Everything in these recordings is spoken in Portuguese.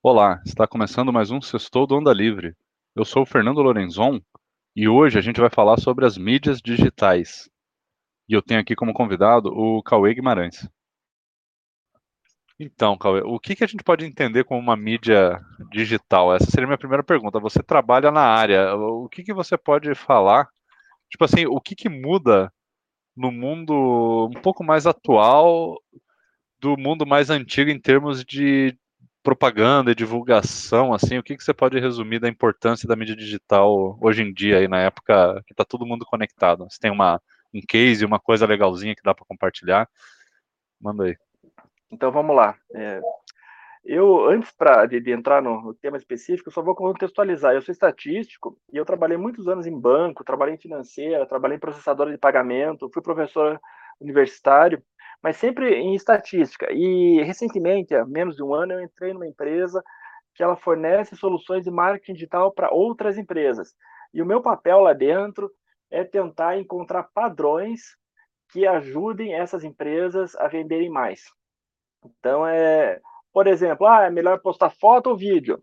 Olá, está começando mais um Sextou do Onda Livre. Eu sou o Fernando Lorenzon e hoje a gente vai falar sobre as mídias digitais. E eu tenho aqui como convidado o Cauê Guimarães. Então, Cauê, o que, que a gente pode entender como uma mídia digital? Essa seria a minha primeira pergunta. Você trabalha na área, o que, que você pode falar? Tipo assim, o que, que muda no mundo um pouco mais atual do mundo mais antigo em termos de propaganda e divulgação, assim, o que, que você pode resumir da importância da mídia digital hoje em dia, aí na época que está todo mundo conectado? Você tem uma, um case, uma coisa legalzinha que dá para compartilhar? Manda aí. Então vamos lá. É, eu, antes pra, de, de entrar no, no, tema específico, só vou contextualizar. Eu sou estatístico e eu trabalhei muitos anos em banco, trabalhei em financeira, trabalhei em processadora de pagamento, fui professor universitário mas sempre em estatística. E recentemente, há menos de um ano, eu entrei numa empresa que ela fornece soluções de marketing digital para outras empresas. E o meu papel lá dentro é tentar encontrar padrões que ajudem essas empresas a venderem mais. Então, é, por exemplo, ah, é melhor postar foto ou vídeo.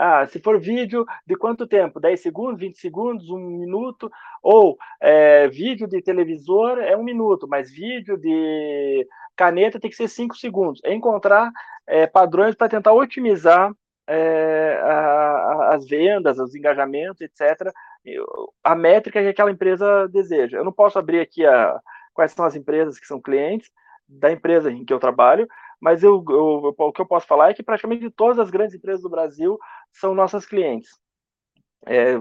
Ah, se for vídeo, de quanto tempo? 10 segundos, 20 segundos, um minuto? Ou é, vídeo de televisor é um minuto, mas vídeo de caneta tem que ser 5 segundos. É encontrar é, padrões para tentar otimizar a, a, as vendas, os engajamentos, etc. A métrica que aquela empresa deseja. Eu não posso abrir aqui a, quais são as empresas que são clientes da empresa em que eu trabalho, mas eu, eu, o que eu posso falar é que praticamente todas as grandes empresas do Brasil são nossas clientes. É,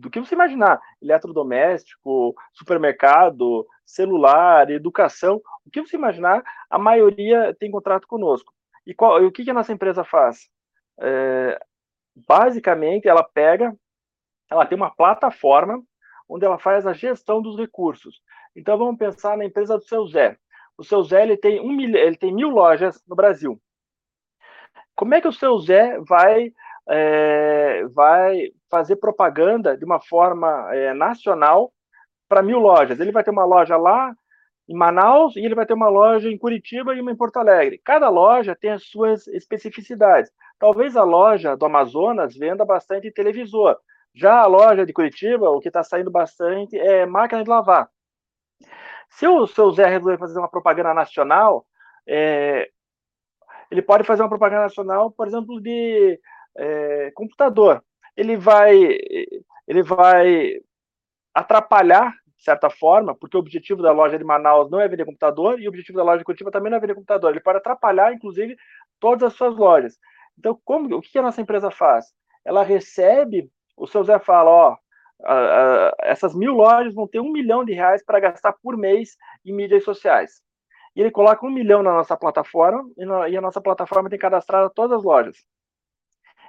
do que você imaginar, eletrodoméstico, supermercado, celular, educação, o que você imaginar, a maioria tem contrato conosco. E, qual, e o que, que a nossa empresa faz? É, basicamente, ela pega, ela tem uma plataforma onde ela faz a gestão dos recursos. Então, vamos pensar na empresa do seu Zé. O seu Zé ele tem, um mil, ele tem mil lojas no Brasil. Como é que o seu Zé vai, é, vai fazer propaganda de uma forma é, nacional para mil lojas? Ele vai ter uma loja lá em Manaus e ele vai ter uma loja em Curitiba e uma em Porto Alegre. Cada loja tem as suas especificidades. Talvez a loja do Amazonas venda bastante televisor. Já a loja de Curitiba, o que está saindo bastante é máquina de lavar. Se o seu Zé resolver fazer uma propaganda nacional, é, ele pode fazer uma propaganda nacional, por exemplo, de é, computador. Ele vai, ele vai atrapalhar, de certa forma, porque o objetivo da loja de Manaus não é vender computador e o objetivo da loja de Curitiba também não é vender computador. Ele pode atrapalhar, inclusive, todas as suas lojas. Então, como, o que a nossa empresa faz? Ela recebe, o seu Zé fala, ó, essas mil lojas vão ter um milhão de reais para gastar por mês em mídias sociais. E ele coloca um milhão na nossa plataforma e, na, e a nossa plataforma tem cadastrado todas as lojas.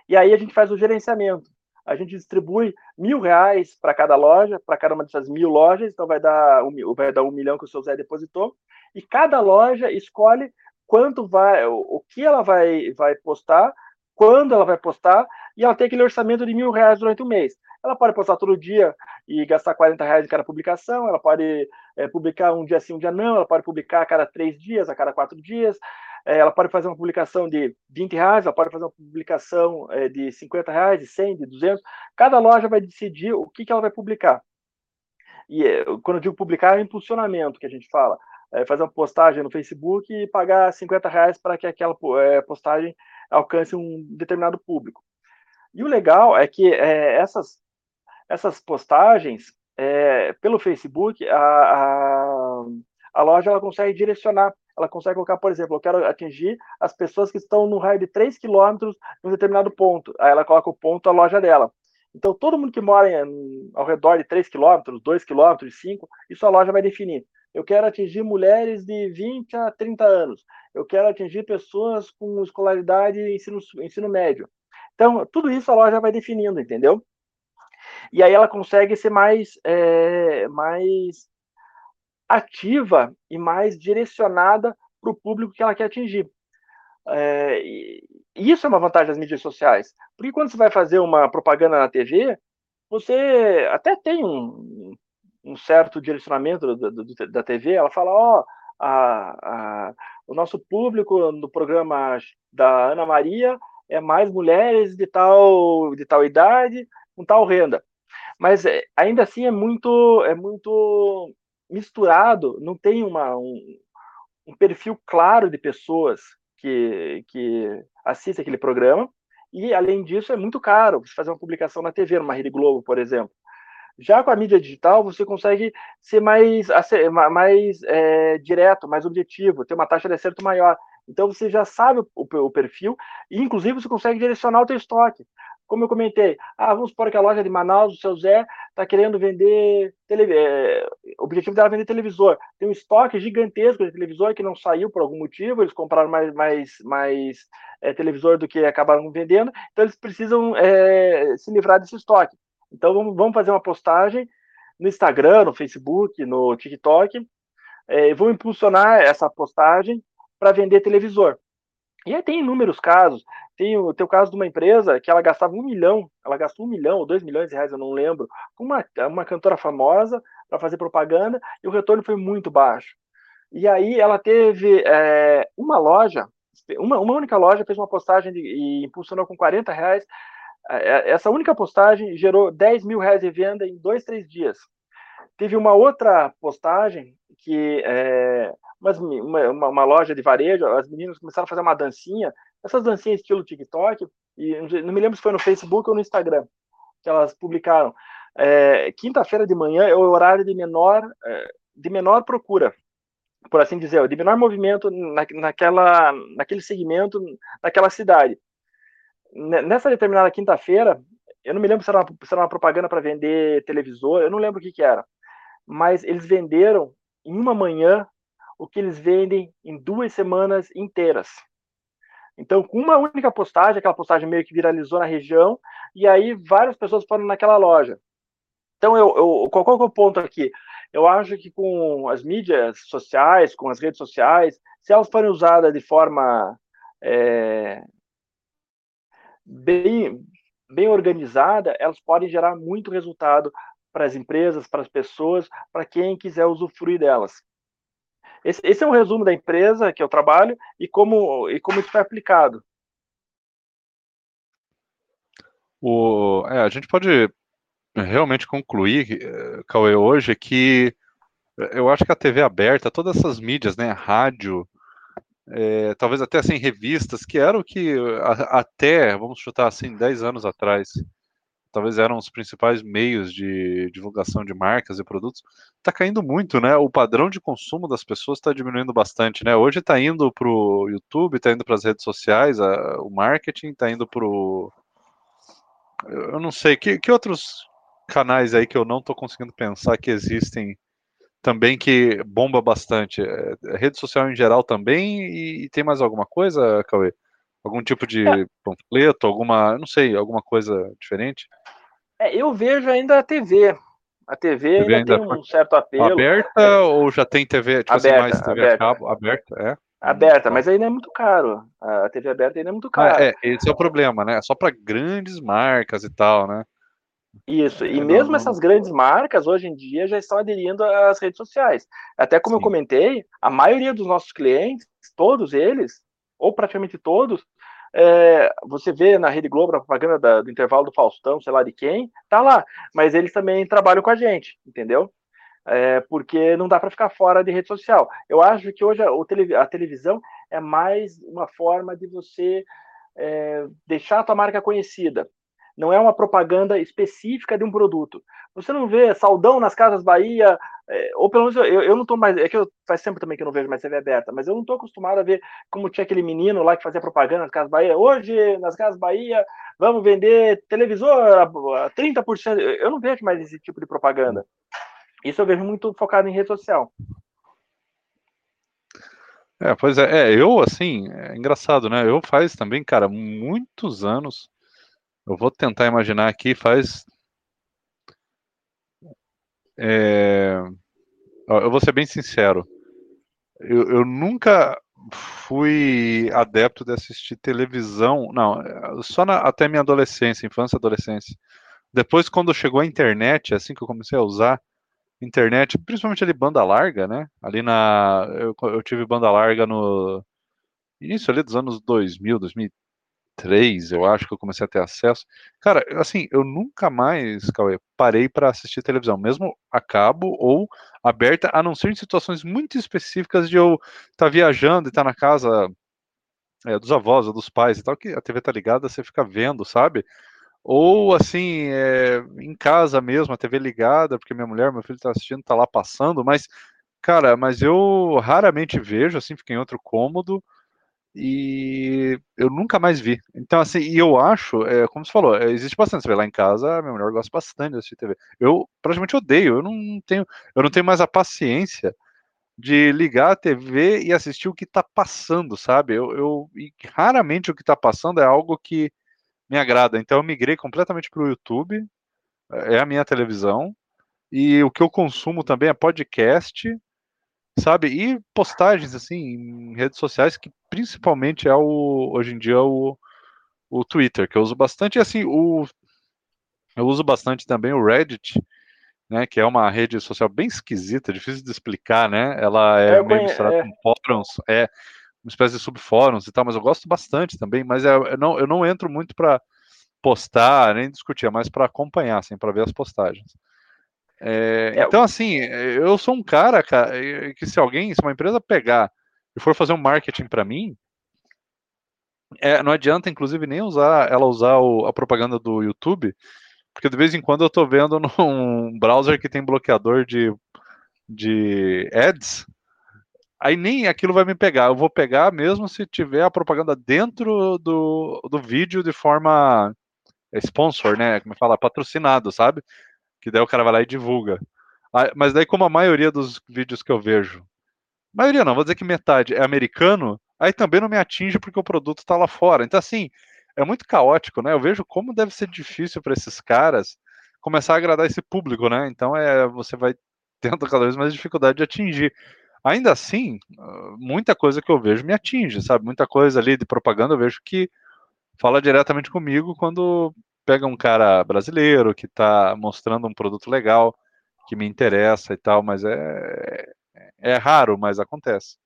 E aí a gente faz o gerenciamento. A gente distribui mil reais para cada loja, para cada uma dessas mil lojas, então vai dar, um, vai dar um milhão que o seu Zé depositou, e cada loja escolhe quanto vai, o, o que ela vai, vai postar, quando ela vai postar, e ela tem aquele orçamento de mil reais durante o mês. Ela pode postar todo dia e gastar 40 reais em cada publicação, ela pode é, publicar um dia sim, um dia não, ela pode publicar a cada três dias, a cada quatro dias, é, ela pode fazer uma publicação de 20 reais, ela pode fazer uma publicação é, de 50 reais, de 100, de 200. Cada loja vai decidir o que, que ela vai publicar. E quando eu digo publicar, é impulsionamento que a gente fala. É fazer uma postagem no Facebook e pagar 50 reais para que aquela é, postagem alcance um determinado público. E o legal é que é, essas essas postagens é, pelo Facebook, a, a, a, loja ela consegue direcionar, ela consegue colocar, por exemplo, eu quero atingir as pessoas que estão no raio de 3 quilômetros em um determinado ponto. Aí ela coloca o ponto a loja dela. Então, todo mundo que mora em, ao redor de 3 quilômetros, 2 quilômetros, 5, isso a loja vai definir. Eu quero atingir mulheres de 20 a 30 anos. Eu quero atingir pessoas com escolaridade ensino, ensino médio. Então, tudo isso a loja vai definindo, entendeu? e aí ela consegue ser mais, é, mais ativa e mais direcionada para o público que ela quer atingir. É, e isso é uma vantagem das mídias sociais, porque quando você vai fazer uma propaganda na TV, você até tem um, um certo direcionamento da, da, TV, ela fala, ó, oh, a, a, o nosso público no programa da Ana Maria é mais mulheres de tal, de tal idade, com tal renda. Mas é, ainda assim é muito, é muito misturado, não tem uma, um, um perfil claro de pessoas que, que assistem aquele programa, e além disso é muito caro você fazer uma publicação na TV, numa Rede Globo, por exemplo. Já com a mídia digital, você consegue ser mais, mais é, direto, mais objetivo, ter uma taxa de acerto maior. Então você já sabe o, o, perfil e, inclusive, você consegue direcionar o teu estoque. Como eu comentei, ah, vamos supor que a loja de Manaus, o seu Zé, está querendo vender. Tele... É, o objetivo dela é vender televisor. Tem um estoque gigantesco de televisor que não saiu por algum motivo, eles compraram mais, mais, mais é, televisor do que acabaram vendendo, então eles precisam é, se livrar desse estoque. Então vamos, vamos fazer uma postagem no Instagram, no Facebook, no TikTok, é, vamos impulsionar essa postagem para vender televisor. E aí tem inúmeros casos. Tem o, tem o caso de uma empresa que ela gastava um milhão, ela gastou um milhão ou dois milhões de reais, eu não lembro, com uma, uma cantora famosa para fazer propaganda e o retorno foi muito baixo. E aí ela teve é, uma loja, uma, uma única loja fez uma postagem de, e impulsionou com 40 reais. Essa única postagem gerou 10 mil reais de venda em dois, três dias. Teve uma outra postagem que é, uma, uma, loja de varejo, as meninas começaram a fazer uma dancinha, essas dancinhas estilo TikTok, e não me lembro se foi no Facebook ou no Instagram, que elas publicaram. É, Quinta-feira de manhã é o horário de menor, é, de menor procura, por assim dizer, de menor movimento na, naquela, naquele segmento, naquela cidade. Nessa determinada quinta-feira, eu não me lembro se era uma, se era uma propaganda para vender televisor, eu não lembro o que, que era, mas eles venderam em uma manhã o que eles vendem em duas semanas inteiras. Então, com uma única postagem, aquela postagem meio que viralizou na região, e aí várias pessoas foram naquela loja. Então, eu, eu, qual, qual é o ponto aqui? Eu acho que com as mídias sociais, com as redes sociais, se elas forem usadas de forma é, bem, bem organizada, elas podem gerar muito resultado para as empresas, para as pessoas, para quem quiser usufruir delas. Esse, esse, é um resumo da empresa que eu trabalho e como, e como isso foi aplicado. O, é, a gente pode realmente concluir, eh, Cauê, hoje que eu acho que a TV aberta, todas essas mídias, né, rádio, é, talvez até assim revistas, que eram o que a, até, vamos chutar assim, 10 anos atrás, talvez eram os principais meios de divulgação de marcas e produtos, está caindo muito, né? O padrão de consumo das pessoas está diminuindo bastante, né? Hoje está indo para o YouTube, está indo para as redes sociais, a, o marketing está indo para o. Eu não sei, que, que outros canais aí que eu não estou conseguindo pensar que existem também que bomba bastante? É, é, rede social em geral também e, e tem mais alguma coisa, Cauê? Algum tipo de é. panfleto, alguma, não sei, alguma coisa diferente? É, eu vejo ainda a TV. A TV, TV ainda, ainda tem um certo apelo. Aberta é. ou já tem TV, tipo aberta, assim, mais TV aberta. a cabo? Aberta, é? Aberta, mas ainda é muito caro. A TV aberta ainda é muito caro. Ah, é, esse é o problema, né? Só para grandes marcas e tal, né? Isso, e mesmo essas grandes marcas hoje em dia já estão aderindo às redes sociais. Até como Sim. eu comentei, a maioria dos nossos clientes, todos eles, ou praticamente todos, é, você vê na Rede Globo, na propaganda da, do intervalo do Faustão, sei lá de quem, tá lá. Mas eles também trabalham com a gente, entendeu? É, porque não dá para ficar fora de rede social. Eu acho que hoje a, a televisão é mais uma forma de você é, deixar a tua marca conhecida não é uma propaganda específica de um produto. Você não vê Saldão nas Casas Bahia, é, ou pelo menos eu, eu não estou mais, é que eu, faz tempo também que eu não vejo mais TV aberta, mas eu não estou acostumado a ver como tinha aquele menino lá que fazia propaganda nas Casas Bahia. Hoje, nas Casas Bahia, vamos vender televisor a 30%. Eu não vejo mais esse tipo de propaganda. Isso eu vejo muito focado em rede social. É, pois é, é, eu assim, é engraçado, né? Eu faz também, cara, muitos anos eu vou tentar imaginar aqui, faz. É... Eu vou ser bem sincero. Eu, eu, nunca fui adepto de assistir televisão, não, só na, até minha adolescência, infância e adolescência. Depois, quando chegou a internet, assim que eu comecei a usar internet, principalmente ali banda larga, né? Ali na. Eu, eu tive banda larga no início ali dos anos 2000, 2000 2003, eu acho que eu comecei a ter acesso. Cara, assim, eu nunca mais, Cauê, parei para assistir televisão, mesmo a cabo ou aberta, a não ser em situações muito específicas de eu estar tá viajando e estar tá na casa é, dos avós ou dos pais e tal, que a TV tá ligada, você fica vendo, sabe? Ou assim, é, em casa mesmo, a TV ligada, porque minha mulher, meu filho tá assistindo, tá lá passando, mas, cara, mas eu raramente vejo, assim, fica em outro cômodo e eu nunca mais vi. Então, assim, e eu acho, é, como você falou, é, existe bastante. Você vê lá em casa, minha mulher gosta bastante de assistir TV. Eu praticamente odeio, eu não tenho, eu não tenho mais a paciência de ligar a TV e assistir o que está passando, sabe? Eu, eu raramente o que está passando é algo que me agrada. Então eu migrei completamente para o YouTube, é a minha televisão, e o que eu consumo também é podcast, sabe? E postagens assim em redes sociais que principalmente é o hoje em dia o, o Twitter, que eu uso bastante, e assim, o eu uso bastante também o Reddit, né, que é uma rede social bem esquisita, difícil de explicar, né? Ela é, é meio misturada é. com fóruns, é uma espécie de subfóruns e tal, mas eu gosto bastante também, mas é, eu, não, eu não entro muito para postar, nem discutir, é mais para acompanhar, assim, para ver as postagens. É, é, então, assim, eu sou um cara, cara, que se alguém, se uma empresa pegar e for fazer um marketing para mim, é, não adianta, inclusive, nem usar ela usar o, a propaganda do YouTube, porque de vez em quando eu tô vendo num browser que tem bloqueador de, de ads, aí nem aquilo vai me pegar. Eu vou pegar mesmo se tiver a propaganda dentro do, do vídeo de forma sponsor, né? Como fala, patrocinado, sabe? Que daí o cara vai lá e divulga. Mas daí, como a maioria dos vídeos que eu vejo, maioria não, vou dizer que metade é americano, aí também não me atinge porque o produto tá lá fora. Então, assim, é muito caótico, né? Eu vejo como deve ser difícil para esses caras começar a agradar esse público, né? Então é você vai tendo cada vez mais dificuldade de atingir. Ainda assim, muita coisa que eu vejo me atinge, sabe? Muita coisa ali de propaganda eu vejo que fala diretamente comigo quando pega um cara brasileiro que está mostrando um produto legal que me interessa e tal, mas é, é raro, mas acontece.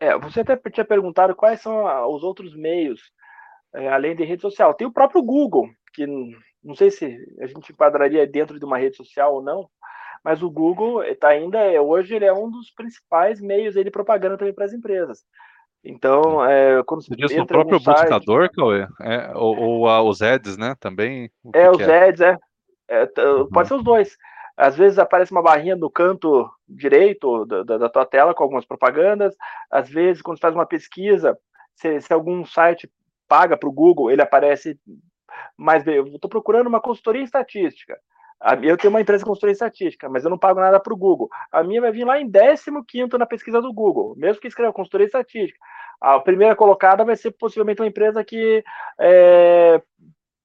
É, você até tinha perguntado quais são os outros meios é, além de rede social. Tem o próprio Google, que não sei se a gente enquadraria dentro de uma rede social ou não, mas o Google tá ainda é, hoje ele é um dos principais meios de propaganda também para as empresas. Então, é, quando você diz no próprio buscador, Cauê? É, ou, ou a, os ads, né? Também. É, os é? ads, é. é uhum. Pode ser os dois. Às vezes aparece uma barrinha no canto direito da, da, da tua tela com algumas propagandas. Às vezes, quando você faz uma pesquisa, se, se algum site paga para o Google, ele aparece mais. Eu estou procurando uma consultoria em estatística. Eu tenho uma empresa em estatística, mas eu não pago nada para o Google. A minha vai vir lá em 15 na pesquisa do Google, mesmo que escreva consultoria estatística. A primeira colocada vai ser possivelmente uma empresa que é,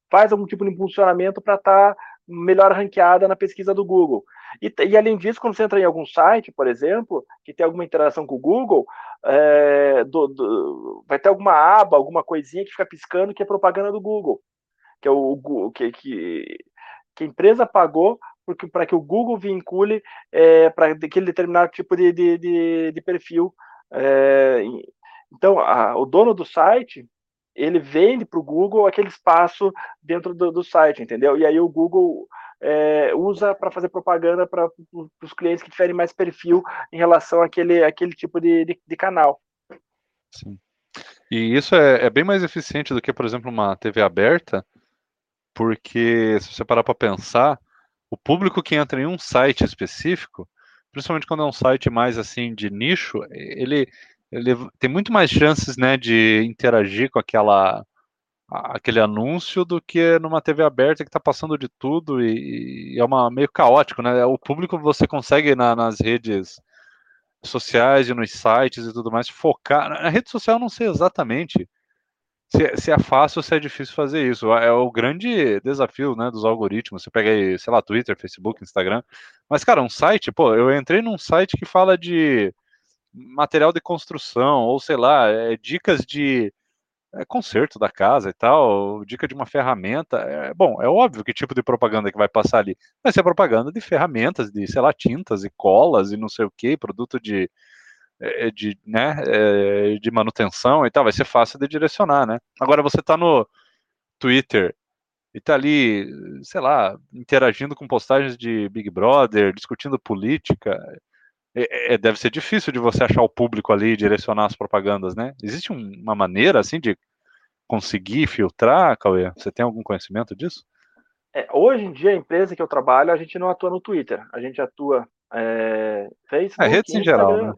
faz algum tipo de impulsionamento para estar tá melhor ranqueada na pesquisa do Google. E, e, além disso, quando você entra em algum site, por exemplo, que tem alguma interação com o Google, é, do, do, vai ter alguma aba, alguma coisinha que fica piscando que é propaganda do Google, que é o que, que, que a empresa pagou para que o Google vincule é, para aquele determinado tipo de, de, de, de perfil. É, então, a, o dono do site ele vende para o Google aquele espaço dentro do, do, site, entendeu? E aí o Google é, usa para fazer propaganda para os clientes que tiverem mais perfil em relação àquele, àquele tipo de, de, de canal. Sim. E isso é, é, bem mais eficiente do que, por exemplo, uma TV aberta, porque se você parar para pensar, o público que entra em um site específico, principalmente quando é um site mais assim de nicho, ele, ele tem muito mais chances né, de interagir com aquela aquele anúncio do que numa TV aberta que está passando de tudo e, e, é uma meio caótico, né? O público você consegue na, nas redes sociais e nos sites e tudo mais focar. Na rede social eu não sei exatamente se, se, é fácil ou se é difícil fazer isso. É o grande desafio, né, dos algoritmos. Você pega aí, sei lá, Twitter, Facebook, Instagram. Mas, cara, um site, pô, eu entrei num site que fala de material de construção, ou sei lá, é, dicas de é, conserto da casa e tal, dica de uma ferramenta. É, bom, é óbvio que tipo de propaganda que vai passar ali. Vai ser propaganda de ferramentas, de, sei lá, tintas e colas e não sei o que, produto de, é, de, né, é, de manutenção e tal, vai ser fácil de direcionar, né? Agora você está no Twitter e tá ali, sei lá, interagindo com postagens de Big Brother, discutindo política, é, é, deve ser difícil de você achar o público ali e direcionar as propagandas, né? Existe um, uma maneira, assim, de conseguir filtrar, Cauê? Você tem algum conhecimento disso? É, hoje em dia, a empresa que eu trabalho, a gente não atua no Twitter, a gente atua é, Facebook, é, redes em geral, né?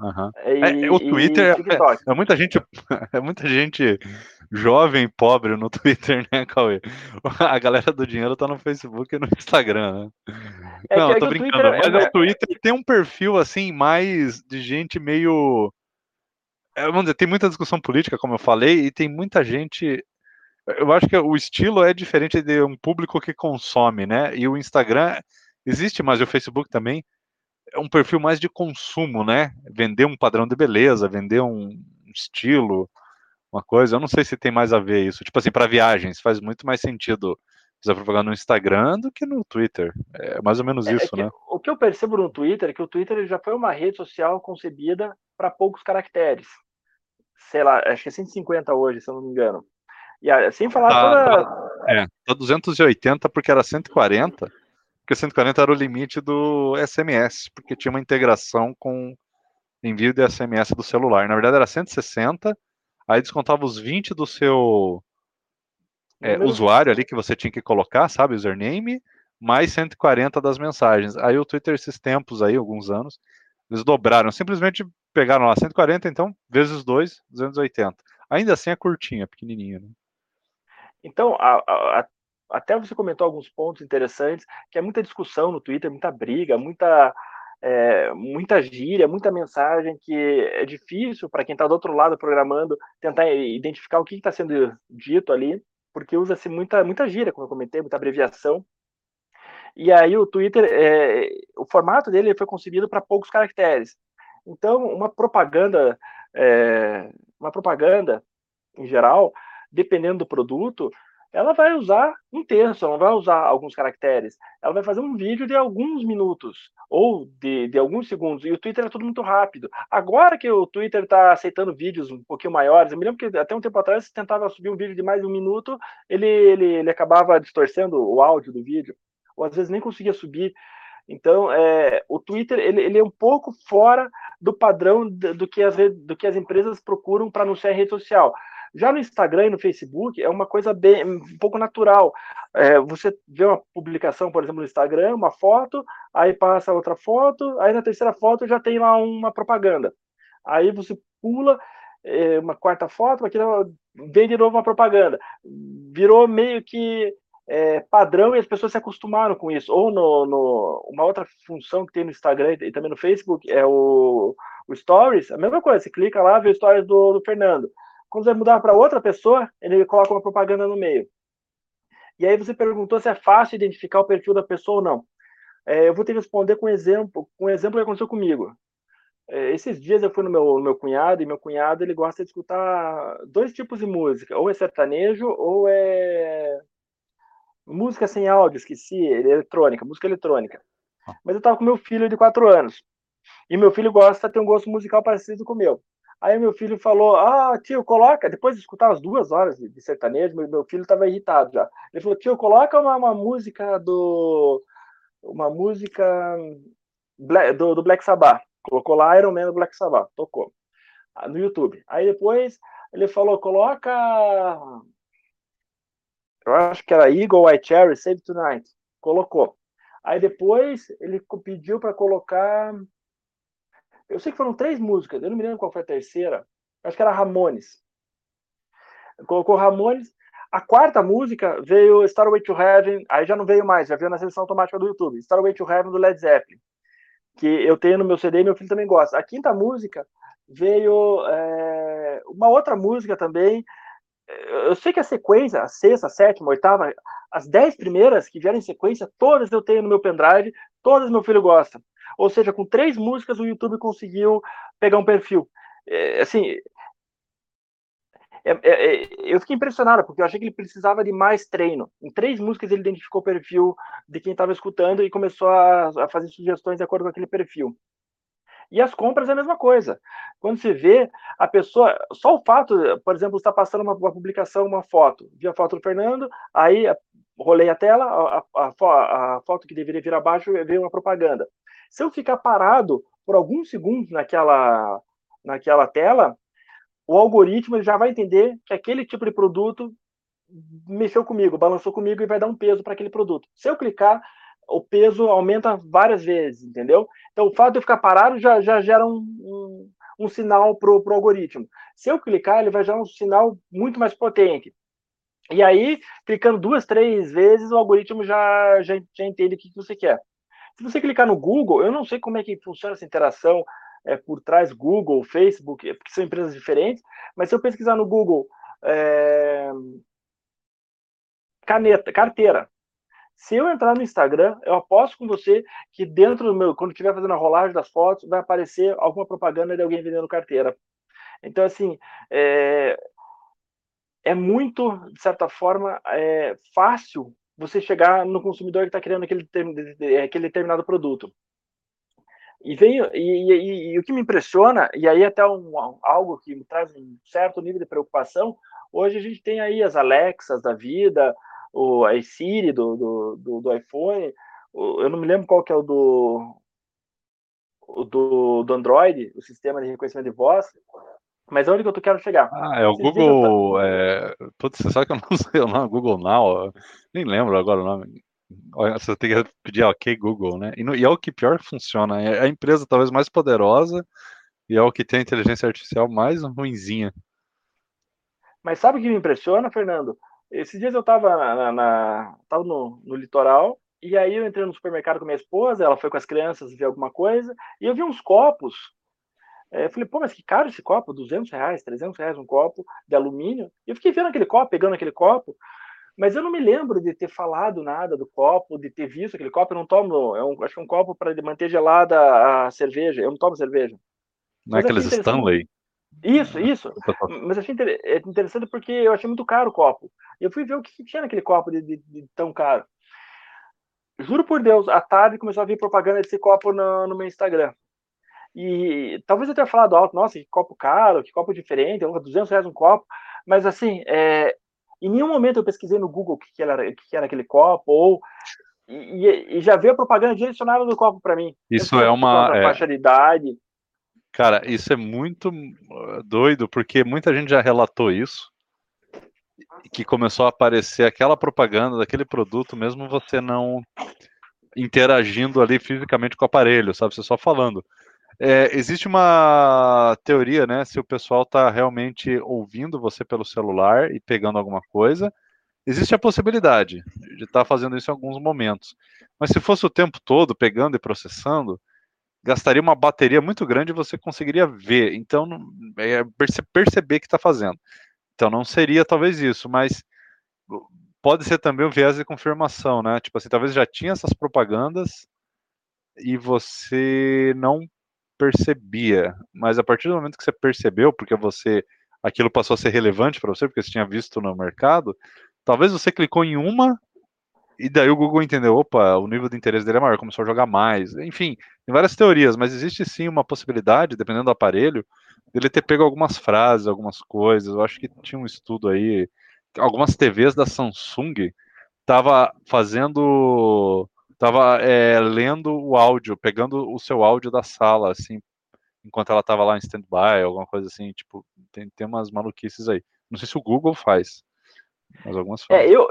Uhum. E, é, o Twitter é, é, muita gente, é muita gente jovem pobre no Twitter, né, Cauê? A galera do dinheiro tá no Facebook e no Instagram, né? É Não, que, tô brincando, Twitter, mas o Twitter tem um perfil assim mais de gente meio vamos dizer, tem muita discussão política, como eu falei, e tem muita gente eu acho que o estilo é diferente de um público que consome, né? E o Instagram existe, mas o Facebook também é um perfil mais de consumo, né? Vender um padrão de beleza, vender um estilo, uma coisa. Eu não sei se tem mais a ver isso. Tipo assim, para viagens, faz muito mais sentido fazer propaganda no Instagram do que no Twitter. É mais ou menos é, isso, é né? O que eu percebo no Twitter é que o Twitter já foi uma rede social concebida para poucos caracteres. Sei lá, acho que é 150 hoje, se eu não me engano. E sem falar tá, toda. Tá, é, tá 280 porque era 140 porque 140 era o limite do SMS, porque tinha uma integração com envio de SMS do celular. Na verdade era 160, aí descontava os 20 do seu é, usuário ali que você tinha que colocar, sabe, username, mais 140 das mensagens. Aí o Twitter esses tempos aí, alguns anos, eles dobraram, simplesmente pegaram lá 140, então, vezes 2, 280. Ainda assim é curtinha, pequenininha, né? Então, a, a, até você comentou alguns pontos interessantes, que é muita discussão no Twitter, muita briga, muita é, muita gíria, muita mensagem que é difícil para quem está do outro lado programando tentar identificar o que está sendo dito ali, porque usa-se muita, muita gíria, como eu comentei, muita abreviação. E aí o Twitter, é, o formato dele foi concebido para poucos caracteres. Então, uma propaganda, é, uma propaganda em geral, dependendo do produto, ela vai usar um texto, ela vai usar alguns caracteres. Ela vai fazer um vídeo de alguns minutos ou de, de alguns segundos. E o Twitter é tudo muito rápido. Agora que o Twitter está aceitando vídeos um pouquinho maiores, eu me lembro que até um tempo atrás, você tentava subir um vídeo de mais de um minuto, ele, ele, ele acabava distorcendo o áudio do vídeo, ou às vezes nem conseguia subir. Então, é, o Twitter ele, ele, é um pouco fora do padrão do, do, que, as, do que as empresas procuram para anunciar em rede social. Já no Instagram e no Facebook é uma coisa bem, um pouco natural. É, você vê uma publicação, por exemplo, no Instagram, uma foto, aí passa outra foto, aí na terceira foto já tem lá uma propaganda. Aí você pula é, uma quarta foto, aqui vem de novo uma propaganda. Virou meio que é, padrão e as pessoas se acostumaram com isso. Ou no, no, uma outra função que tem no Instagram e também no Facebook é o, o Stories, a mesma coisa, você clica lá, vê o Stories do, do Fernando. Quando vai mudar para outra pessoa, ele coloca uma propaganda no meio. E aí você perguntou se é fácil identificar o perfil da pessoa ou não. É, eu vou que responder com um exemplo, com um exemplo que aconteceu comigo. É, esses dias eu fui no meu, no meu cunhado, e meu cunhado ele gosta de escutar dois tipos de música, ou é sertanejo, ou é música sem áudio, esqueci, eletrônica, música eletrônica. Ah. Mas eu estava com meu filho de quatro anos. E meu filho gosta, tem um gosto musical parecido com o meu. Aí meu filho falou: Ah, tio, coloca. Depois de escutar as duas horas de, sertanejo, meu, filho estava irritado já. Ele falou: Tio, coloca uma, uma música do. Uma música do, do, Black Sabbath. Colocou lá Iron Man do Black Sabbath, tocou. Ah, no YouTube. Aí depois ele falou: Coloca. Eu acho que era Eagle White Cherry, Save Tonight. Colocou. Aí depois ele pediu para colocar eu sei que foram três músicas, eu não me lembro qual foi a terceira. Acho que era Ramones. Colocou Ramones. A quarta música veio Starway to Heaven, aí já não veio mais, já veio na seleção automática do YouTube. Starway to Heaven do Led Zeppelin, que eu tenho no meu CD e meu filho também gosta. A quinta música veio é, uma outra música também. Eu sei que a sequência, a sexta, a sétima, a oitava, as dez primeiras que vieram em sequência, todas eu tenho no meu pendrive, todas meu filho gosta. Ou seja, com três músicas o YouTube conseguiu pegar um perfil. É, assim, é, é, é, eu fiquei impressionado, porque eu achei que ele precisava de mais treino. Em três músicas ele identificou o perfil de quem estava escutando e começou a, a, fazer sugestões de acordo com aquele perfil. E as compras é a mesma coisa. Quando se vê a pessoa, só o fato, por exemplo, está passando uma, uma, publicação, uma foto, vi a foto do Fernando, aí rolei a tela, a, a, a foto que deveria vir abaixo veio uma propaganda. Se eu ficar parado por alguns segundos naquela, naquela tela, o algoritmo já vai entender que aquele tipo de produto mexeu comigo, balançou comigo e vai dar um peso para aquele produto. Se eu clicar, o peso aumenta várias vezes, entendeu? Então, o fato de eu ficar parado já, já gera um, um, um sinal para o algoritmo. Se eu clicar, ele vai gerar um sinal muito mais potente. E aí, clicando duas, três vezes, o algoritmo já, já, já entende o que, que você quer. Se você clicar no Google, eu não sei como é que funciona essa interação é, por trás Google, Facebook, porque são empresas diferentes, mas se eu pesquisar no Google é, caneta, carteira, se eu entrar no Instagram, eu aposto com você que dentro do meu, quando estiver fazendo a rolagem das fotos, vai aparecer alguma propaganda de alguém vendendo carteira. Então, assim, é, é muito, de certa forma, é, fácil você chegar no consumidor que está querendo aquele, aquele determinado produto. E, e, e, e, o que me impressiona, e aí até um, algo que me traz um certo nível de preocupação, hoje a gente tem aí as Alexas da vida, o a Siri do, do, do, do iPhone, o, eu não me lembro qual que é o do, o do, do Android, o sistema de reconhecimento de voz, mas é onde que eu quero chegar. Ah, é o Vocês Google. É... Putz, você sabe que eu não sei o nome, Google Now, nem lembro agora o nome. Você tem que pedir ok Google, né? E, no, e é o que pior funciona. É a empresa talvez mais poderosa e é o que tem a inteligência artificial mais ruinzinha. Mas sabe o que me impressiona, Fernando? Esses dias eu estava na, na, tava no, no litoral e aí eu entrei no supermercado com minha esposa, ela foi com as crianças ver alguma coisa e eu vi uns copos. É, eu falei, pô, mas que caro esse copo, 200 reais, 300 reais um copo de alumínio. E eu fiquei vendo aquele copo, pegando aquele copo, mas eu não me lembro de ter falado nada do copo, de ter visto aquele copo. Eu não tomo, é um, acho que é um copo para manter gelada a cerveja. Eu não tomo cerveja. Não é aqueles Stanley? Isso, isso. Mas achei é interessante porque eu achei muito caro o copo. Eu fui ver o que tinha naquele copo de, de, de tão caro. Juro por Deus, à tarde começou a vir propaganda desse copo no, no meu Instagram. E talvez eu tenha falado alto, nossa, que copo caro, que copo diferente, 200 reais um copo. Mas assim, é, em nenhum momento eu pesquisei no Google o que, que, era, que era aquele copo, ou e, e, já veio a propaganda direcionada do copo para mim. Isso é uma. É... Faixa de idade. Cara, isso é muito uh, doido, porque muita gente já relatou isso, que começou a aparecer aquela propaganda daquele produto, mesmo você não interagindo ali fisicamente com o aparelho, sabe? Você só falando. É, existe uma teoria, né? Se o pessoal está realmente ouvindo você pelo celular e pegando alguma coisa, existe a possibilidade de estar tá fazendo isso em alguns momentos. Mas se fosse o tempo todo pegando e processando, gastaria uma bateria muito grande e você conseguiria ver. Então, é perceber que está fazendo. Então, não seria talvez isso, mas pode ser também o viés de confirmação, né? Tipo assim, talvez já tinha essas propagandas e você não percebia, mas a partir do momento que você percebeu, porque você aquilo passou a ser relevante para você, porque você tinha visto no mercado, talvez você clicou em uma e daí o Google entendeu, opa, o nível de interesse dele é maior, começou a jogar mais. Enfim, tem várias teorias, mas existe sim uma possibilidade, dependendo do aparelho, dele ter pego algumas frases, algumas coisas. Eu acho que tinha um estudo aí, algumas TVs da Samsung tava fazendo, tava é, lendo o áudio, pegando o seu áudio da sala, assim, enquanto ela tava lá em stand-by, alguma coisa assim, tipo, tem, tem umas maluquices aí. Não sei se o Google faz, mas algumas É, eu,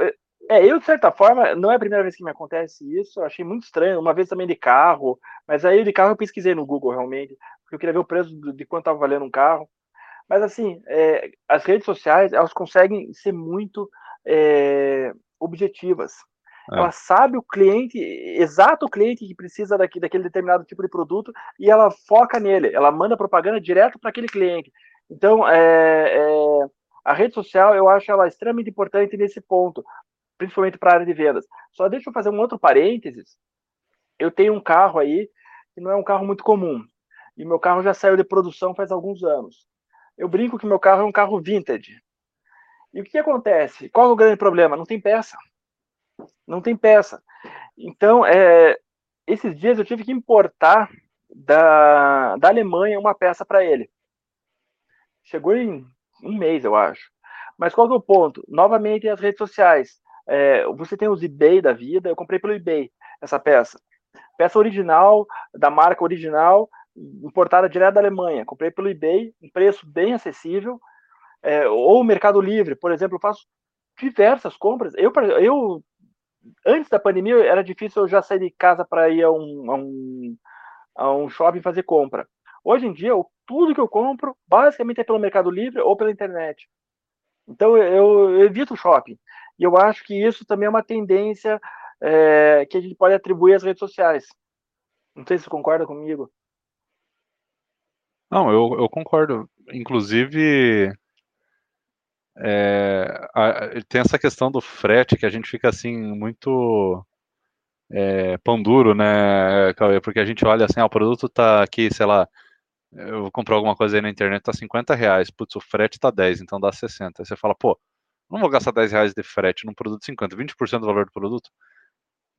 é, eu, de certa forma, não é a primeira vez que me acontece isso, eu achei muito estranho, uma vez também de carro, mas aí de carro eu pesquisei no Google realmente, porque eu queria ver o preço de quanto estava valendo um carro. Mas assim, é, as redes sociais, elas conseguem ser muito é, objetivas. É. Ela sabe o cliente, exato o cliente que precisa daqui, daquele determinado tipo de produto e ela foca nele, ela manda propaganda direto para aquele cliente. Então, é, é, a rede social, eu acho ela extremamente importante nesse ponto, principalmente para a área de vendas. Só deixa eu fazer um outro parênteses. Eu tenho um carro aí que não é um carro muito comum. E meu carro já saiu de produção faz alguns anos. Eu brinco que meu carro é um carro vintage. E o que, que acontece? Qual é o grande problema? Não tem peça. Não tem peça. Então, é, esses dias eu tive que importar da, da Alemanha uma peça para ele. Chegou em um mês, eu acho. Mas qual é o ponto? Novamente, as redes sociais. É, você tem os eBay da vida, eu comprei pelo eBay essa peça. Peça original, da marca original, importada direto da Alemanha. Comprei pelo eBay, um preço bem acessível. É, ou Mercado Livre, por exemplo, eu faço diversas compras. Eu, eu antes da pandemia era difícil eu já sair de casa para ir a um, a um, a um shopping fazer compra. Hoje em dia, eu, tudo que eu compro basicamente é pelo Mercado Livre ou pela internet. Então eu, eu evito o shopping. E eu acho que isso também é uma tendência é, que a gente pode atribuir às redes sociais. Não sei se você concorda comigo. Não, eu, eu concordo. Inclusive, é, a, tem essa questão do frete que a gente fica assim muito é, pão duro, né, Porque a gente olha assim, ah, o produto tá aqui, sei lá, eu vou comprar alguma coisa aí na internet, tá 50 reais, putz, o frete tá 10, então dá 60. Aí você fala, pô, não vou gastar 10 reais de frete num produto 50, 20% do valor do produto.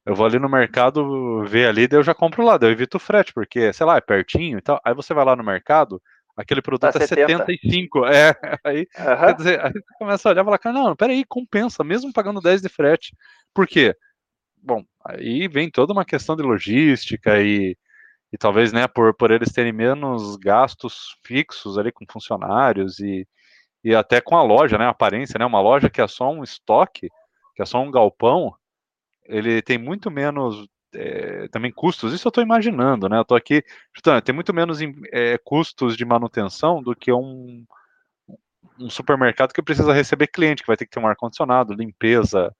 Eu vou ali no mercado ver ali, daí eu já compro lá, daí eu evito o frete, porque, sei lá, é pertinho e tal. Aí você vai lá no mercado, aquele produto tá é 70. 75. É, aí, uhum. quer dizer, aí você começa a olhar e falar, não, peraí, compensa, mesmo pagando 10 de frete. Por quê? Bom, aí vem toda uma questão de logística e, e talvez, né, por, por eles terem menos gastos fixos ali com funcionários e, e até com a loja, né, a aparência, né, uma loja que é só um estoque, que é só um galpão, ele tem muito menos é, também custos, isso eu estou imaginando, né? Eu estou aqui, portanto, tem muito menos é, custos de manutenção do que um, um supermercado que precisa receber cliente, que vai ter que ter um ar-condicionado, limpeza,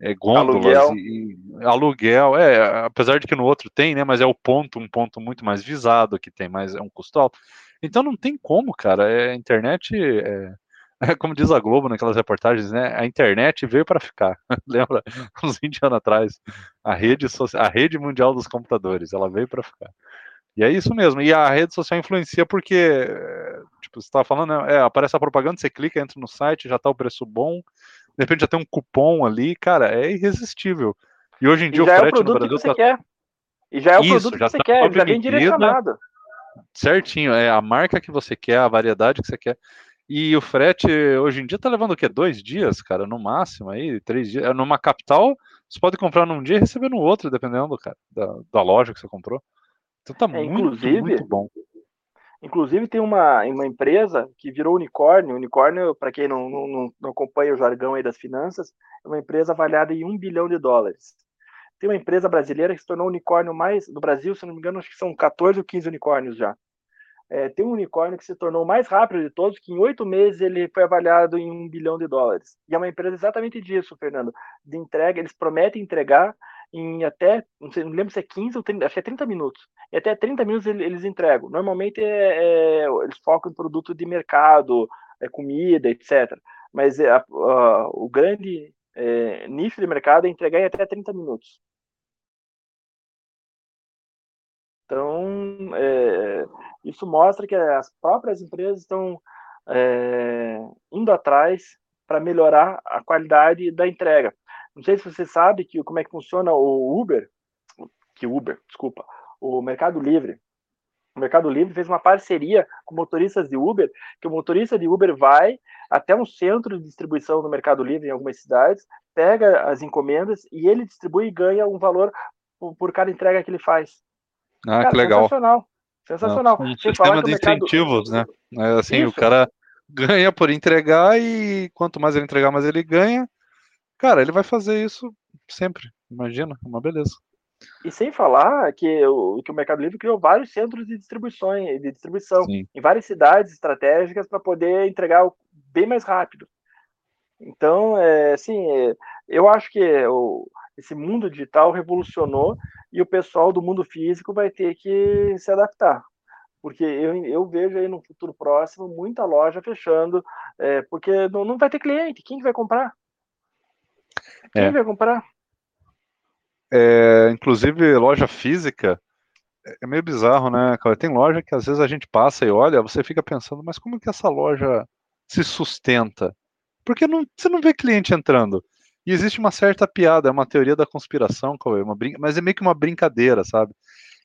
é, gôndolas aluguel. E, e, aluguel. É, apesar de que no outro tem, né? Mas é o ponto, um ponto muito mais visado, que tem mais, é um custo alto. Então não tem como, cara. É, a internet é, como diz a Globo naquelas reportagens, né? A internet veio para ficar. Lembra? Uns 20 anos atrás, a rede, a rede mundial dos computadores, ela veio para ficar. E é isso mesmo. E a rede social influencia porque, tipo, você estava falando, né? é, aparece a propaganda, você clica, entra no site, já está o preço bom, de repente já tem um cupom ali, cara, é irresistível. E hoje em dia o frete é o produto no Brasil que você tá... quer. E já é o isso, produto que você tá quer, já vem direcionado. Certinho, é a marca que você quer, a variedade que você quer. E o frete hoje em dia tá levando o quê? Dois dias, cara, no máximo aí, três dias. É, numa capital, você pode comprar num dia e receber no outro, dependendo cara, da, da loja que você comprou. Então tá é, muito, muito bom. Inclusive tem uma, uma empresa que virou unicórnio. Unicórnio, para quem não, não, não acompanha o jargão aí das finanças, é uma empresa avaliada em um bilhão de dólares. Tem uma empresa brasileira que se tornou unicórnio mais no Brasil, se não me engano, acho que são 14 ou 15 unicórnios já. É, tem um unicórnio que se tornou o mais rápido de todos, que em oito meses ele foi avaliado em um bilhão de dólares. E é uma empresa exatamente disso, Fernando, de entrega, eles prometem entregar em até, não, sei, não lembro se é 15 ou 30, acho que é 30 minutos. E até 30 minutos eles entregam. Normalmente é, é, eles focam em produto de mercado, é, comida, etc. Mas é, a, a, o grande é, nicho de mercado é entregar em até 30 minutos. Então, é, isso mostra que as próprias empresas estão é, indo atrás para melhorar a qualidade da entrega. Não sei se você sabe que como é que funciona o Uber, que Uber, desculpa, o Mercado Livre. O Mercado Livre fez uma parceria com motoristas de Uber, que o motorista de Uber vai até um centro de distribuição do Mercado Livre em algumas cidades, pega as encomendas e ele distribui e ganha um valor por, cada entrega que ele faz. Ah, Cara, que legal. Sensacional. Sensacional. um sistema de mercado... incentivos, né? É, assim, Isso. o cara ganha por entregar e quanto mais ele entregar, mais ele ganha. Cara, ele vai fazer isso sempre. Imagina, uma beleza. E sem falar que o, que o Mercado Livre criou vários centros de distribuição, de distribuição Sim. em várias cidades estratégicas para poder entregar bem mais rápido. Então, é, assim, é, eu acho que o, esse mundo digital revolucionou e o pessoal do mundo físico vai ter que se adaptar. Porque eu, eu vejo aí no futuro próximo muita loja fechando, é, porque não, não vai ter cliente. Quem que vai comprar? Quem é. vai comprar? É, inclusive, loja física é meio bizarro, né, Tem loja que às vezes a gente passa e olha, você fica pensando, mas como que essa loja se sustenta? Porque não, você não vê cliente entrando. E existe uma certa piada, é uma teoria da conspiração, uma brin... mas é meio que uma brincadeira, sabe?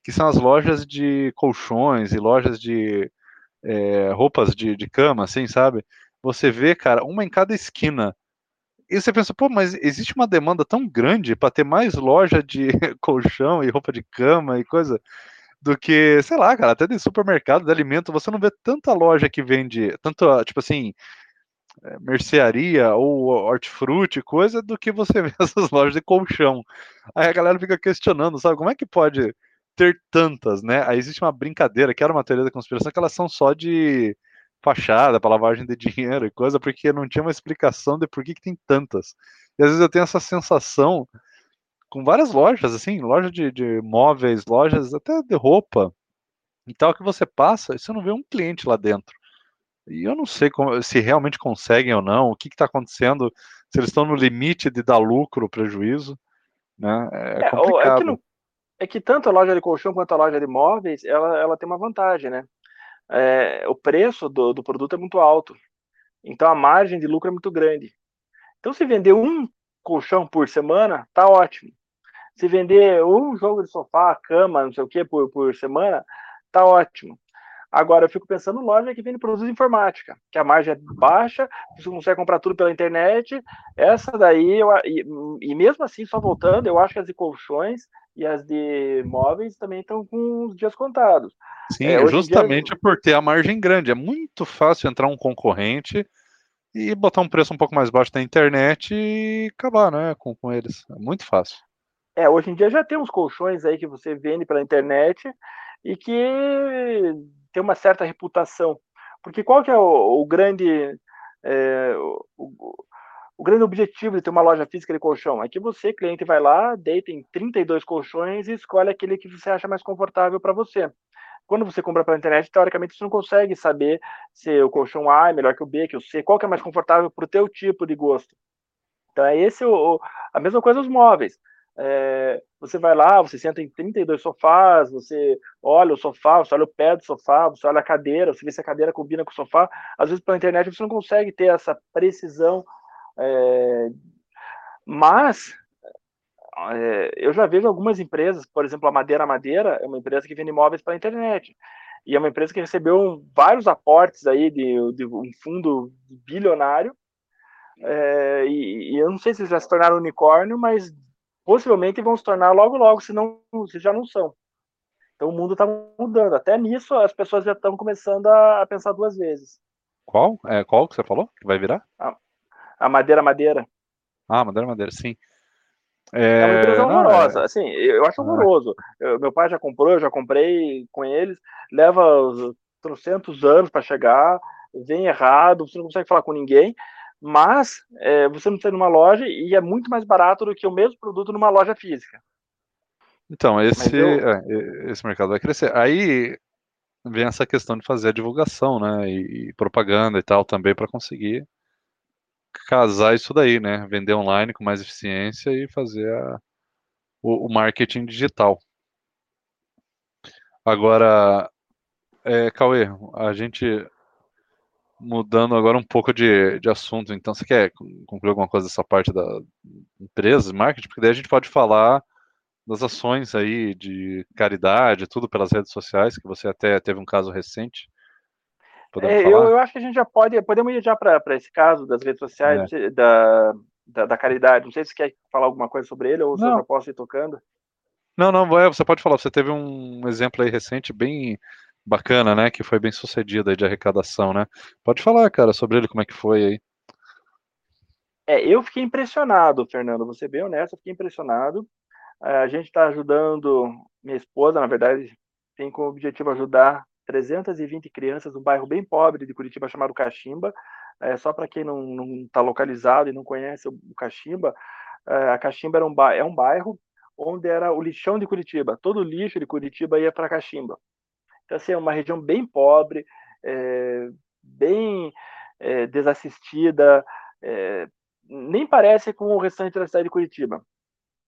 que são as lojas de colchões e lojas de é, roupas de, de cama, assim, sabe? Você vê, cara, uma em cada esquina. E você pensa, pô, mas existe uma demanda tão grande para ter mais loja de colchão e roupa de cama e coisa do que, sei lá, cara, até de supermercado de alimento, você não vê tanta loja que vende, tanto, tipo assim, mercearia ou hortifruti, coisa, do que você vê essas lojas de colchão. Aí a galera fica questionando, sabe, como é que pode ter tantas, né? Aí existe uma brincadeira, que era uma teoria da conspiração, que elas são só de fachada, para lavagem de dinheiro e coisa, porque não tinha uma explicação de por que, que tem tantas. E às vezes eu tenho essa sensação com várias lojas, assim, loja de, de móveis, lojas até de roupa e tal, que você passa e você não vê um cliente lá dentro. E eu não sei como, se realmente conseguem ou não, o que está acontecendo, se eles estão no limite de dar lucro ou prejuízo, né? É, é complicado. É que, não, é que, tanto a loja de colchão quanto a loja de móveis, ela, ela tem uma vantagem, né? É, o preço do, do produto é muito alto, então a margem de lucro é muito grande. Então, se vender um colchão por semana, tá ótimo. Se vender um jogo de sofá, cama, não sei o que, por, por semana, tá ótimo. Agora, eu fico pensando loja que vende produtos de informática, que a margem é baixa, você consegue comprar tudo pela internet. Essa daí, eu, e, e, mesmo assim, só voltando, eu acho que as de colchões e as de móveis também estão com os dias contados. Sim, é, justamente dia... por ter a margem grande. É muito fácil entrar um concorrente e botar um preço um pouco mais baixo na internet e acabar né, com, com eles. É muito fácil. É, hoje em dia já tem uns colchões aí que você vende pela internet e que tem uma certa reputação. Porque qual que é o, o grande é, o, o, grande objetivo de ter uma loja física de colchão? É que você, cliente, vai lá, deita em 32 colchões e escolhe aquele que você acha mais confortável para você. Quando você compra pela internet, teoricamente você não consegue saber se o colchão A é melhor que o B, que o C, qual que é mais confortável para o teu tipo de gosto. Então é esse o, a mesma coisa os móveis. É, você vai lá, você senta em 32 sofás, você olha o sofá, você olha o pé do sofá, você olha a cadeira, você vê se a cadeira combina com o sofá. Às vezes pela internet você não consegue ter essa precisão, é, mas é, eu já vejo algumas empresas, por exemplo, a Madeira Madeira é uma empresa que vende imóveis pela internet. E é uma empresa que recebeu vários aportes aí de, de um fundo bilionário. É, e, e, eu não sei se eles já se tornaram unicórnio, mas possivelmente vão se tornar logo, logo, se, não, se já não são. Então o mundo está mudando. Até nisso as pessoas já estão começando a, a, pensar duas vezes. Qual? É, qual que você falou que vai virar? A, a Madeira Madeira. Ah, Madeira Madeira, sim. É, é uma empresa horrorosa. Não, é... Assim, eu acho ah. horroroso. Eu, meu pai já comprou, eu já comprei com eles. Leva trocentos anos para chegar, vem errado, você não consegue falar com ninguém mas é, você não tem numa loja e é muito mais barato do que o mesmo produto numa loja física. Então, esse, eu... é, esse mercado vai crescer. Aí vem essa questão de fazer a divulgação, né, e, e propaganda e tal também para conseguir casar isso daí, né, vender online com mais eficiência e fazer a, o, o, marketing digital. Agora, é, Cauê, a gente mudando agora um pouco de, de assunto, então você quer concluir alguma coisa dessa parte da empresa, marketing? Porque daí a gente pode falar das ações aí de caridade, tudo pelas redes sociais, que você até teve um caso recente. É, eu, eu, acho que a gente já pode, podemos ir já para esse caso das redes sociais, é. da, da, da, caridade. Não sei se você quer falar alguma coisa sobre ele ou se eu já posso ir tocando. Não, não, você pode falar. Você teve um exemplo aí recente bem bacana, né? Que foi bem sucedida de arrecadação, né? Pode falar, cara, sobre ele, como é que foi aí. É, eu fiquei impressionado, Fernando, vou ser bem honesto, fiquei impressionado. É, a gente está ajudando, minha esposa, na verdade, tem como objetivo ajudar 320 crianças num bairro bem pobre de Curitiba chamado Caximba. É, só para quem não está localizado e não conhece o, Caximba, é, a Caximba era um, é um bairro onde era o lixão de Curitiba. Todo o lixo de Curitiba ia para Caximba. Então, assim, é uma região bem pobre, é, bem é, desassistida, é, nem parece com o restante da cidade de Curitiba.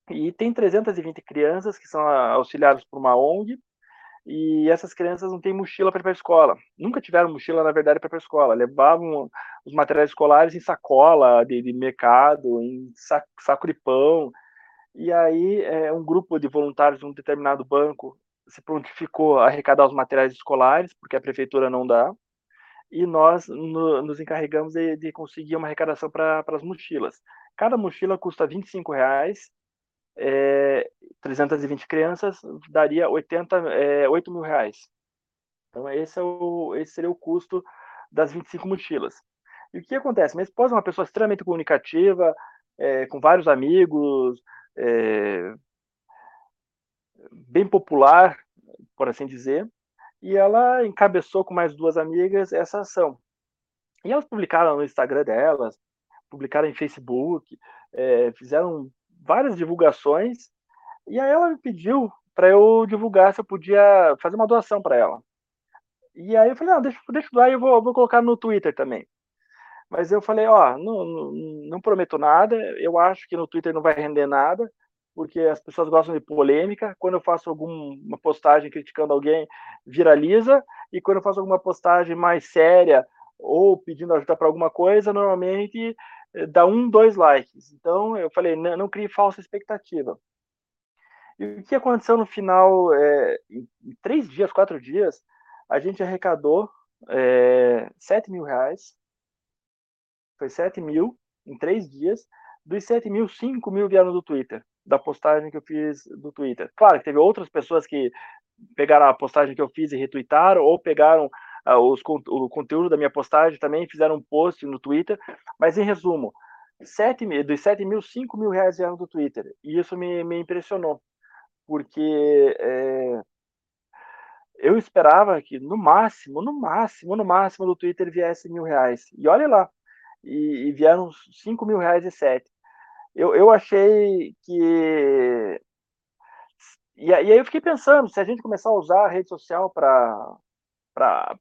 E tem 320 crianças que são auxiliadas por uma ONG, e essas crianças não têm mochila para ir para a escola. Nunca tiveram mochila, na verdade, para ir para a escola. Levavam os materiais escolares em sacola de, de mercado, em saco, saco de pão. E aí, é, um grupo de voluntários de um determinado banco se prontificou a arrecadar os materiais escolares, porque a prefeitura não dá, e nós no, nos encarregamos de, de, conseguir uma arrecadação para as mochilas. Cada mochila custa 25 reais, é, 320 crianças daria 80, é, 8 mil reais. Então esse, é o, esse seria o custo das 25 mochilas. E o que acontece? Minha esposa é uma pessoa extremamente comunicativa, é, com vários amigos, é, bem popular, por assim dizer, e ela encabeçou com mais duas amigas essa ação. E elas publicaram no Instagram delas, publicaram em Facebook, é, fizeram várias divulgações, e aí ela me pediu para eu divulgar se eu podia fazer uma doação para ela. E aí eu falei, não, deixa, deixa eu doar e eu vou, vou colocar no Twitter também. Mas eu falei, ó, não, não, não prometo nada, eu acho que no Twitter não vai render nada, porque as pessoas gostam de polêmica. Quando eu faço alguma postagem criticando alguém, viraliza, e quando eu faço alguma postagem mais séria ou pedindo ajuda para alguma coisa, normalmente eh, dá um, dois likes. Então eu falei, não, não crie falsa expectativa. E o que aconteceu no final, é, em três dias, quatro dias, a gente arrecadou é, 7 mil reais. Foi 7 mil em três dias. Dos 7 mil, 5 mil vieram do Twitter da postagem que eu fiz do Twitter. Claro que teve outras pessoas que pegaram a postagem que eu fiz e retweetaram, ou pegaram uh, os, o conteúdo da minha postagem também fizeram um post no Twitter, mas em resumo, 7 mil, dos 7 mil, 5 mil reais vieram do Twitter, e isso me, me impressionou, porque é, eu esperava que no máximo, no máximo, no máximo do Twitter viesse mil reais, e olha lá, e, e vieram 5 mil reais e 7 eu, eu achei que. E, aí eu fiquei pensando, se a gente começar a usar a rede social para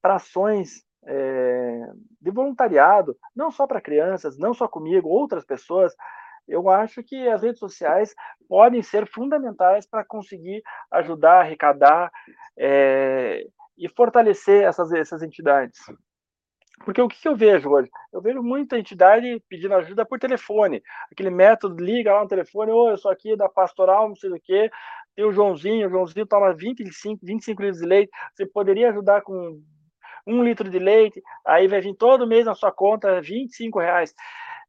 ações é, de voluntariado, não só para crianças, não só comigo, outras pessoas, eu acho que as redes sociais podem ser fundamentais para conseguir ajudar, arrecadar é, e fortalecer essas, essas entidades. Porque o que, eu vejo hoje? Eu vejo muita entidade pedindo ajuda por telefone. Aquele método, liga lá no telefone, oh, eu sou aqui da pastoral, não sei o quê, tem o Joãozinho, o Joãozinho toma 25, 25 litros de leite, você poderia ajudar com um litro de leite, aí vai vir todo mês na sua conta 25 reais.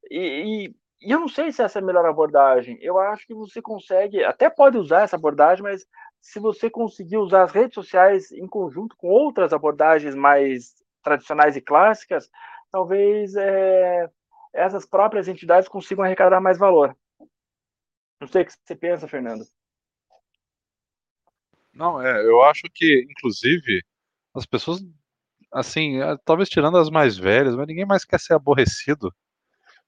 E, e, e eu não sei se essa é a melhor abordagem. Eu acho que você consegue, até pode usar essa abordagem, mas se você conseguir usar as redes sociais em conjunto com outras abordagens mais tradicionais e clássicas, talvez é, essas próprias entidades consigam arrecadar mais valor. Não sei o que você pensa, Fernando. Não, é, eu acho que, inclusive, as pessoas, assim, é, talvez tirando as mais velhas, mas ninguém mais quer ser aborrecido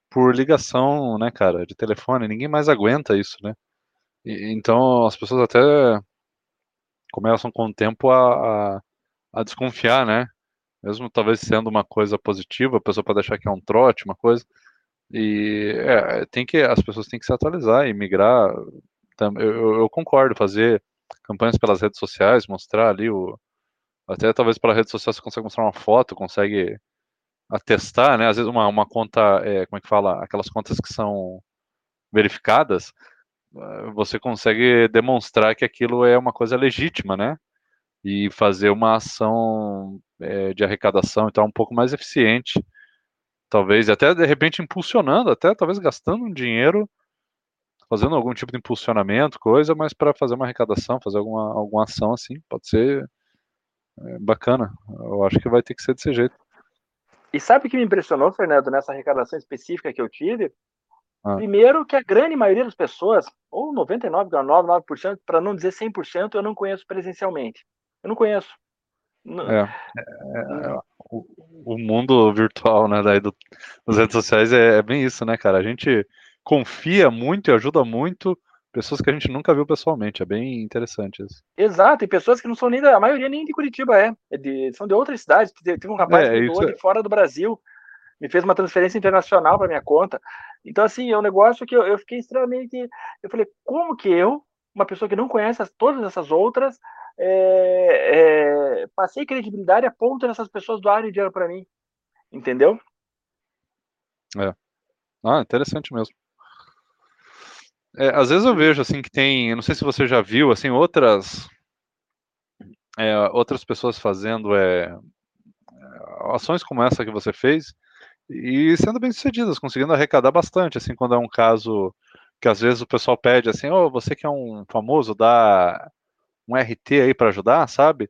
por ligação, né, cara, de telefone. Ninguém mais aguenta isso, né? E, então, as pessoas até começam com o tempo a, a, a desconfiar, né? Mesmo talvez sendo uma coisa positiva, a pessoa pode achar que é um trote, uma coisa. E é, tem que as pessoas têm que se atualizar e migrar. Eu, eu, concordo, fazer campanhas pelas redes sociais, mostrar ali o até talvez pela rede social você consegue mostrar uma foto, consegue atestar, né? Às vezes uma, uma conta, é, como é que fala, aquelas contas que são verificadas, eh, você consegue demonstrar que aquilo é uma coisa legítima, né? E fazer uma ação é, de arrecadação então um pouco mais eficiente, talvez, até de repente impulsionando, até talvez gastando um dinheiro, fazendo algum tipo de impulsionamento, coisa, mas para fazer uma arrecadação, fazer alguma, alguma ação assim, pode ser é, bacana. Eu acho que vai ter que ser desse jeito. E sabe o que me impressionou, Fernando, nessa arrecadação específica que eu tive? Ah. Primeiro, que a grande maioria das pessoas, ou 99,99%, para não dizer 100%, eu não conheço presencialmente. Eu não conheço. É, é, é, o, o, mundo virtual, né, daí do, das redes sociais é, é, bem isso, né, cara? A gente confia muito e ajuda muito pessoas que a gente nunca viu pessoalmente. É bem interessante isso. Exato, e pessoas que não são nem da. A maioria nem de Curitiba é. é de, são de outras cidades. Teve um rapaz que doou de fora do Brasil, me fez uma transferência internacional para minha conta. Então, assim, é um negócio que eu, eu fiquei extremamente. Eu falei, como que eu, uma pessoa que não conhece as, todas essas outras, é, é, passei credibilidade a ponto dessas pessoas doarem dinheiro para mim. Entendeu? É. Ah, interessante mesmo. É, às vezes eu vejo assim que tem, não sei se você já viu, assim, outras é, outras pessoas fazendo é, ações como essa que você fez e sendo bem sucedidas, conseguindo arrecadar bastante, assim, quando é um caso que às vezes o pessoal pede assim, oh, você que é um famoso, dá um RT aí para ajudar, sabe?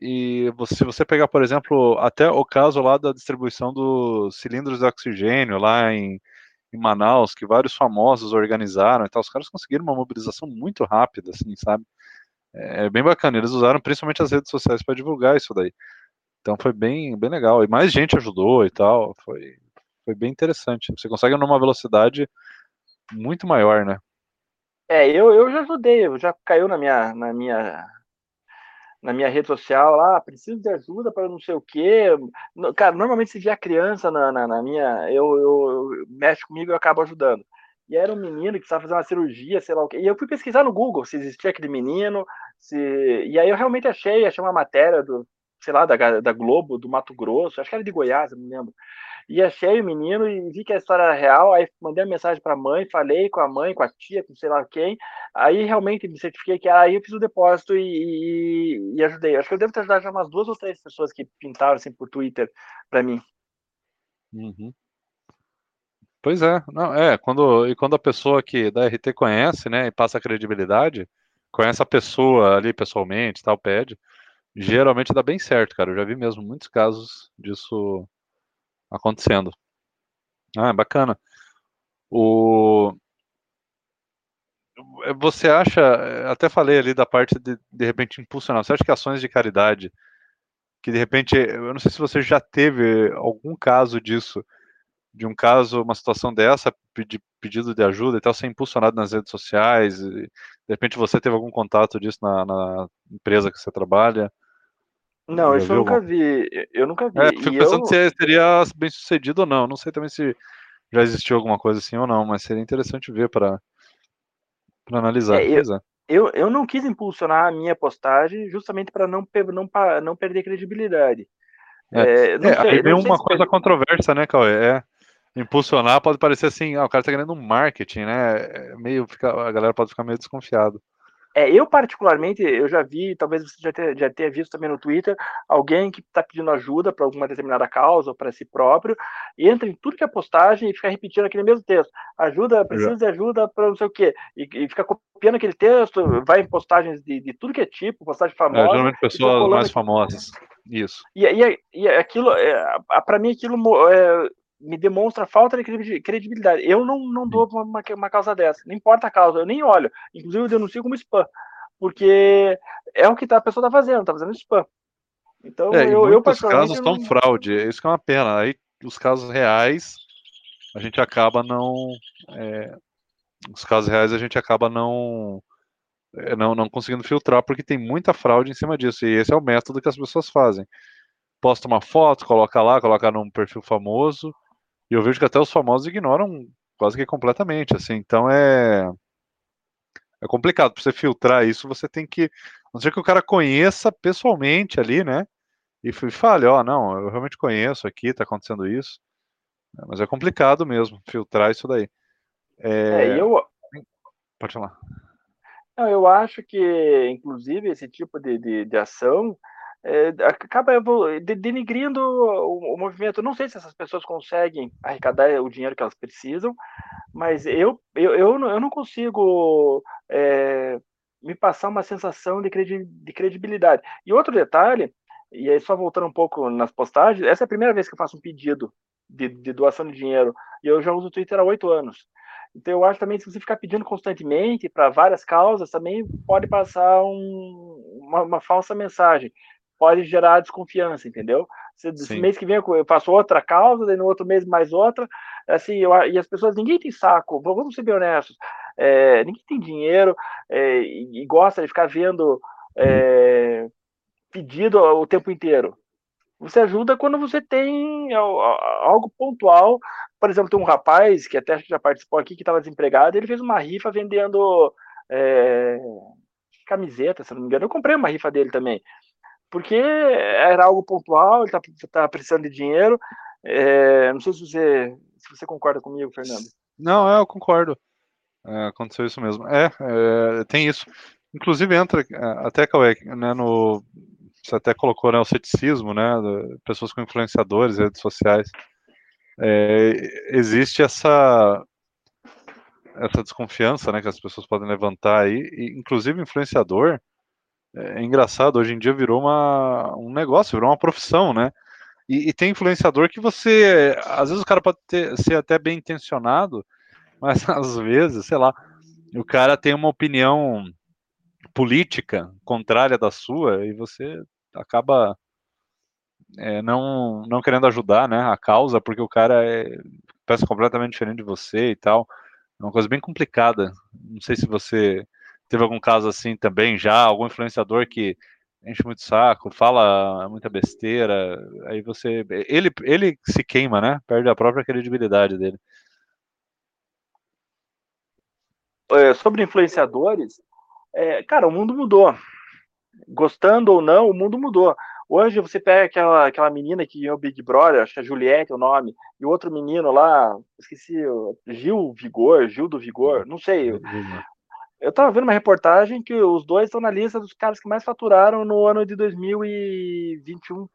E se você pegar, por exemplo, até o caso lá da distribuição dos cilindros de oxigênio lá em, em Manaus, que vários famosos organizaram e tal, os caras conseguiram uma mobilização muito rápida, assim, sabe? É, é bem bacana. Eles usaram principalmente as redes sociais para divulgar isso daí. Então foi bem, bem legal. E mais gente ajudou e tal. Foi, foi bem interessante. Você consegue numa velocidade muito maior, né? É, eu, eu já ajudei, já caiu na minha, na minha na minha rede social lá, preciso de ajuda para não sei o quê. Cara, normalmente se a criança na, na, na minha, eu, eu, eu mexe comigo e eu acabo ajudando. E era um menino que precisava fazer uma cirurgia, sei lá o quê. E eu fui pesquisar no Google se existia aquele menino, se... e aí eu realmente achei, achei uma matéria do, sei lá, da, da Globo, do Mato Grosso, acho que era de Goiás, não lembro. E achei o menino e vi que a história era real, aí mandei uma mensagem para a mãe, falei com a mãe, com a tia, com sei lá quem, aí realmente me certifiquei que aí eu fiz o depósito e, e, e ajudei. Acho que eu devo ter ajudado já umas duas ou três pessoas que pintaram assim por Twitter para mim. Uhum. Pois é, não, é, quando, e quando a pessoa que da RT conhece, né, e passa credibilidade, conhece a pessoa ali pessoalmente, tal, pede, geralmente dá bem certo, cara. Eu já vi mesmo muitos casos disso acontecendo. Ah, bacana. O você acha, até falei ali da parte de de repente impulsionar. Você acha que ações de caridade que de repente, eu não sei se você já teve algum caso disso, de um caso, uma situação dessa, de pedido de ajuda e tal, ser impulsionado nas redes sociais, de repente você teve algum contato disso na, na empresa que você trabalha? Não, isso eu nunca vi. Eu nunca vi. É, fico pensando eu... se seria bem sucedido ou não. Não sei também se já existiu alguma coisa assim ou não, mas seria interessante ver para analisar. É, eu, é. eu, eu não quis impulsionar a minha postagem justamente para não, não, não perder credibilidade. É, é, é sei, aí vem uma coisa controversa, né, Cauê? É, impulsionar pode parecer assim, ah, o cara tá querendo um marketing, né? Meio fica, a galera pode ficar meio desconfiado. É, eu, particularmente, eu já vi, talvez você já tenha, já tenha visto também no Twitter, alguém que está pedindo ajuda para alguma determinada causa ou para si próprio, entra em tudo que é postagem e fica repetindo aquele mesmo texto. Ajuda, precisa de ajuda para não sei o quê. E, e, fica copiando aquele texto, vai em postagens de, de tudo que é tipo, postagem famosa. É, geralmente pessoas mais famosas. Isso. E, e, e aquilo, é, para mim, aquilo é, me demonstra falta de credibilidade. Eu não, não dou uma, uma causa dessa, não importa a causa, eu nem olho. Inclusive, eu denuncio como spam, porque é o que tá, a pessoa está fazendo, está fazendo spam. Então, é, eu, eu casos estão não... fraude, isso que é uma pena. Aí, os casos reais, a gente acaba não. É, os casos reais, a gente acaba não, é, não, não conseguindo filtrar, porque tem muita fraude em cima disso. E esse é o método que as pessoas fazem. Posta uma foto, coloca lá, coloca num perfil famoso, e eu vejo que até os famosos ignoram quase que completamente, assim. Então é é complicado para você filtrar isso, você tem que, a não ser que o cara conheça pessoalmente ali, né? E fale, ó, oh, não, eu realmente conheço aqui, tá acontecendo isso. Mas é complicado mesmo filtrar isso daí. É, é eu Pode falar. Não, eu acho que, inclusive, esse tipo de, de, de ação é, acaba denigrindo o, o, movimento. Não sei se essas pessoas conseguem arrecadar o dinheiro que elas precisam, mas eu, eu, eu, não, eu não consigo é, me passar uma sensação de, credi de credibilidade. E outro detalhe, e aí só voltando um pouco nas postagens, essa é a primeira vez que eu faço um pedido de, de doação de dinheiro, e eu já uso o Twitter há oito anos. Então eu acho também que se você ficar pedindo constantemente para várias causas, também pode passar um, uma, uma, falsa mensagem pode gerar desconfiança, entendeu? Se, mês que vem eu faço outra causa, daí no outro mês mais outra, assim, eu, e as pessoas, ninguém tem saco, vamos ser bem honestos, é, ninguém tem dinheiro é, e, e, gosta de ficar vendo é, pedido o tempo inteiro. Você ajuda quando você tem algo pontual. Por exemplo, tem um rapaz que até já participou aqui, que estava desempregado, ele fez uma rifa vendendo é, camiseta, se não me engano. Eu comprei uma rifa dele também porque era algo pontual, ele está tá precisando de dinheiro. É, não sei se você, se você concorda comigo, Fernando. Não, é, eu concordo. É, aconteceu isso mesmo. É, é, tem isso. Inclusive entra até Cauê, né, no você até colocou né, o ceticismo, né, pessoas com influenciadores, redes sociais. É, existe essa essa desconfiança, né, que as pessoas podem levantar aí, e, inclusive influenciador. É, é engraçado, hoje em dia virou uma, um negócio, virou uma profissão, né? E, e, tem influenciador que você. Às vezes o cara pode ter, ser até bem intencionado, mas às vezes, sei lá, o cara tem uma opinião política contrária da sua e você acaba é, não, não querendo ajudar né, a causa, porque o cara é, pensa completamente diferente de você e tal. É uma coisa bem complicada. Não sei se você teve algum caso assim também já, algum influenciador que enche muito saco, fala muita besteira, aí você. Ele, ele se queima, né? Perde a própria credibilidade dele. É, sobre influenciadores, é, cara, o mundo mudou. Gostando ou não, o mundo mudou. Hoje você pega aquela, aquela menina que é o Big Brother, acho que é Juliette o nome, e o outro menino lá, esqueci, Gil Vigor, Gil do Vigor, não sei. Eu tava vendo uma reportagem que os dois estão na lista dos caras que mais faturaram no ano de 2021.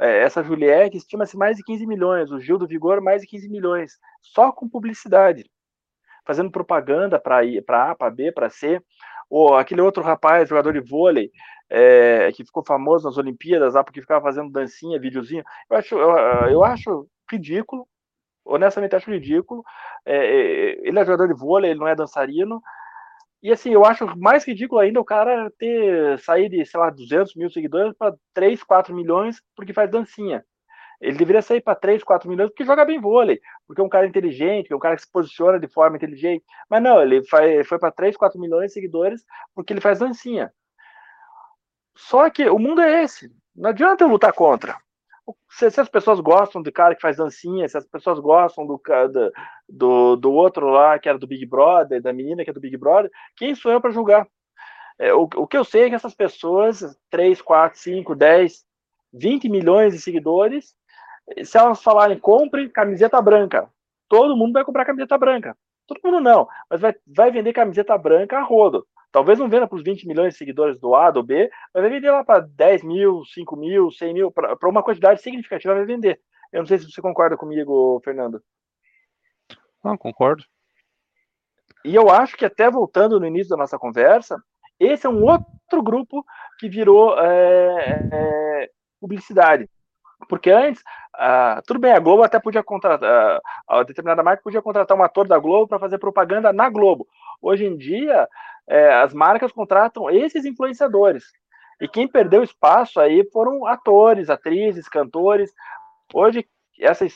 É, essa Juliette estima-se mais de 15 milhões, o Gil do Vigor mais de 15 milhões, só com publicidade, fazendo propaganda para A, para B, para C. Ou aquele outro rapaz, jogador de vôlei, é, que ficou famoso nas Olimpíadas lá porque ficava fazendo dancinha, videozinho. Eu acho, eu, eu acho ridículo, honestamente acho ridículo. É, é, ele é jogador de vôlei, ele não é dançarino. E assim, eu acho mais ridículo ainda o cara ter sair de, sei lá, 200 mil seguidores para 3, 4 milhões porque faz dancinha. Ele deveria sair para 3, 4 milhões porque joga bem vôlei, porque é um cara inteligente, é um cara que se posiciona de forma inteligente. Mas não, ele foi, foi para 3, 4 milhões de seguidores porque ele faz dancinha. Só que o mundo é esse. Não adianta eu lutar contra se, se, as pessoas gostam do cara que faz dancinha, se as pessoas gostam do, do, do outro lá que era do Big Brother, da menina que é do Big Brother, quem sou eu para julgar? É, o, o que eu sei é que essas pessoas, 3, 4, 5, 10, 20 milhões de seguidores, se elas falarem compre camiseta branca, todo mundo vai comprar camiseta branca. Todo mundo não, mas vai, vai vender camiseta branca a rodo. Talvez não venda para os 20 milhões de seguidores do A, do B, mas vai vender lá para 10 mil, 5 mil, 100 mil, para uma quantidade significativa vai vender. Eu não sei se você concorda comigo, Fernando. Não, concordo. E eu acho que até voltando no início da nossa conversa, esse é um outro grupo que virou é, é, publicidade. Porque antes, uh, tudo bem, a Globo até podia contratar, a determinada marca podia contratar um ator da Globo para fazer propaganda na Globo. Hoje em dia, é, as marcas contratam esses influenciadores. E quem perdeu espaço aí foram atores, atrizes, cantores. Hoje, essas.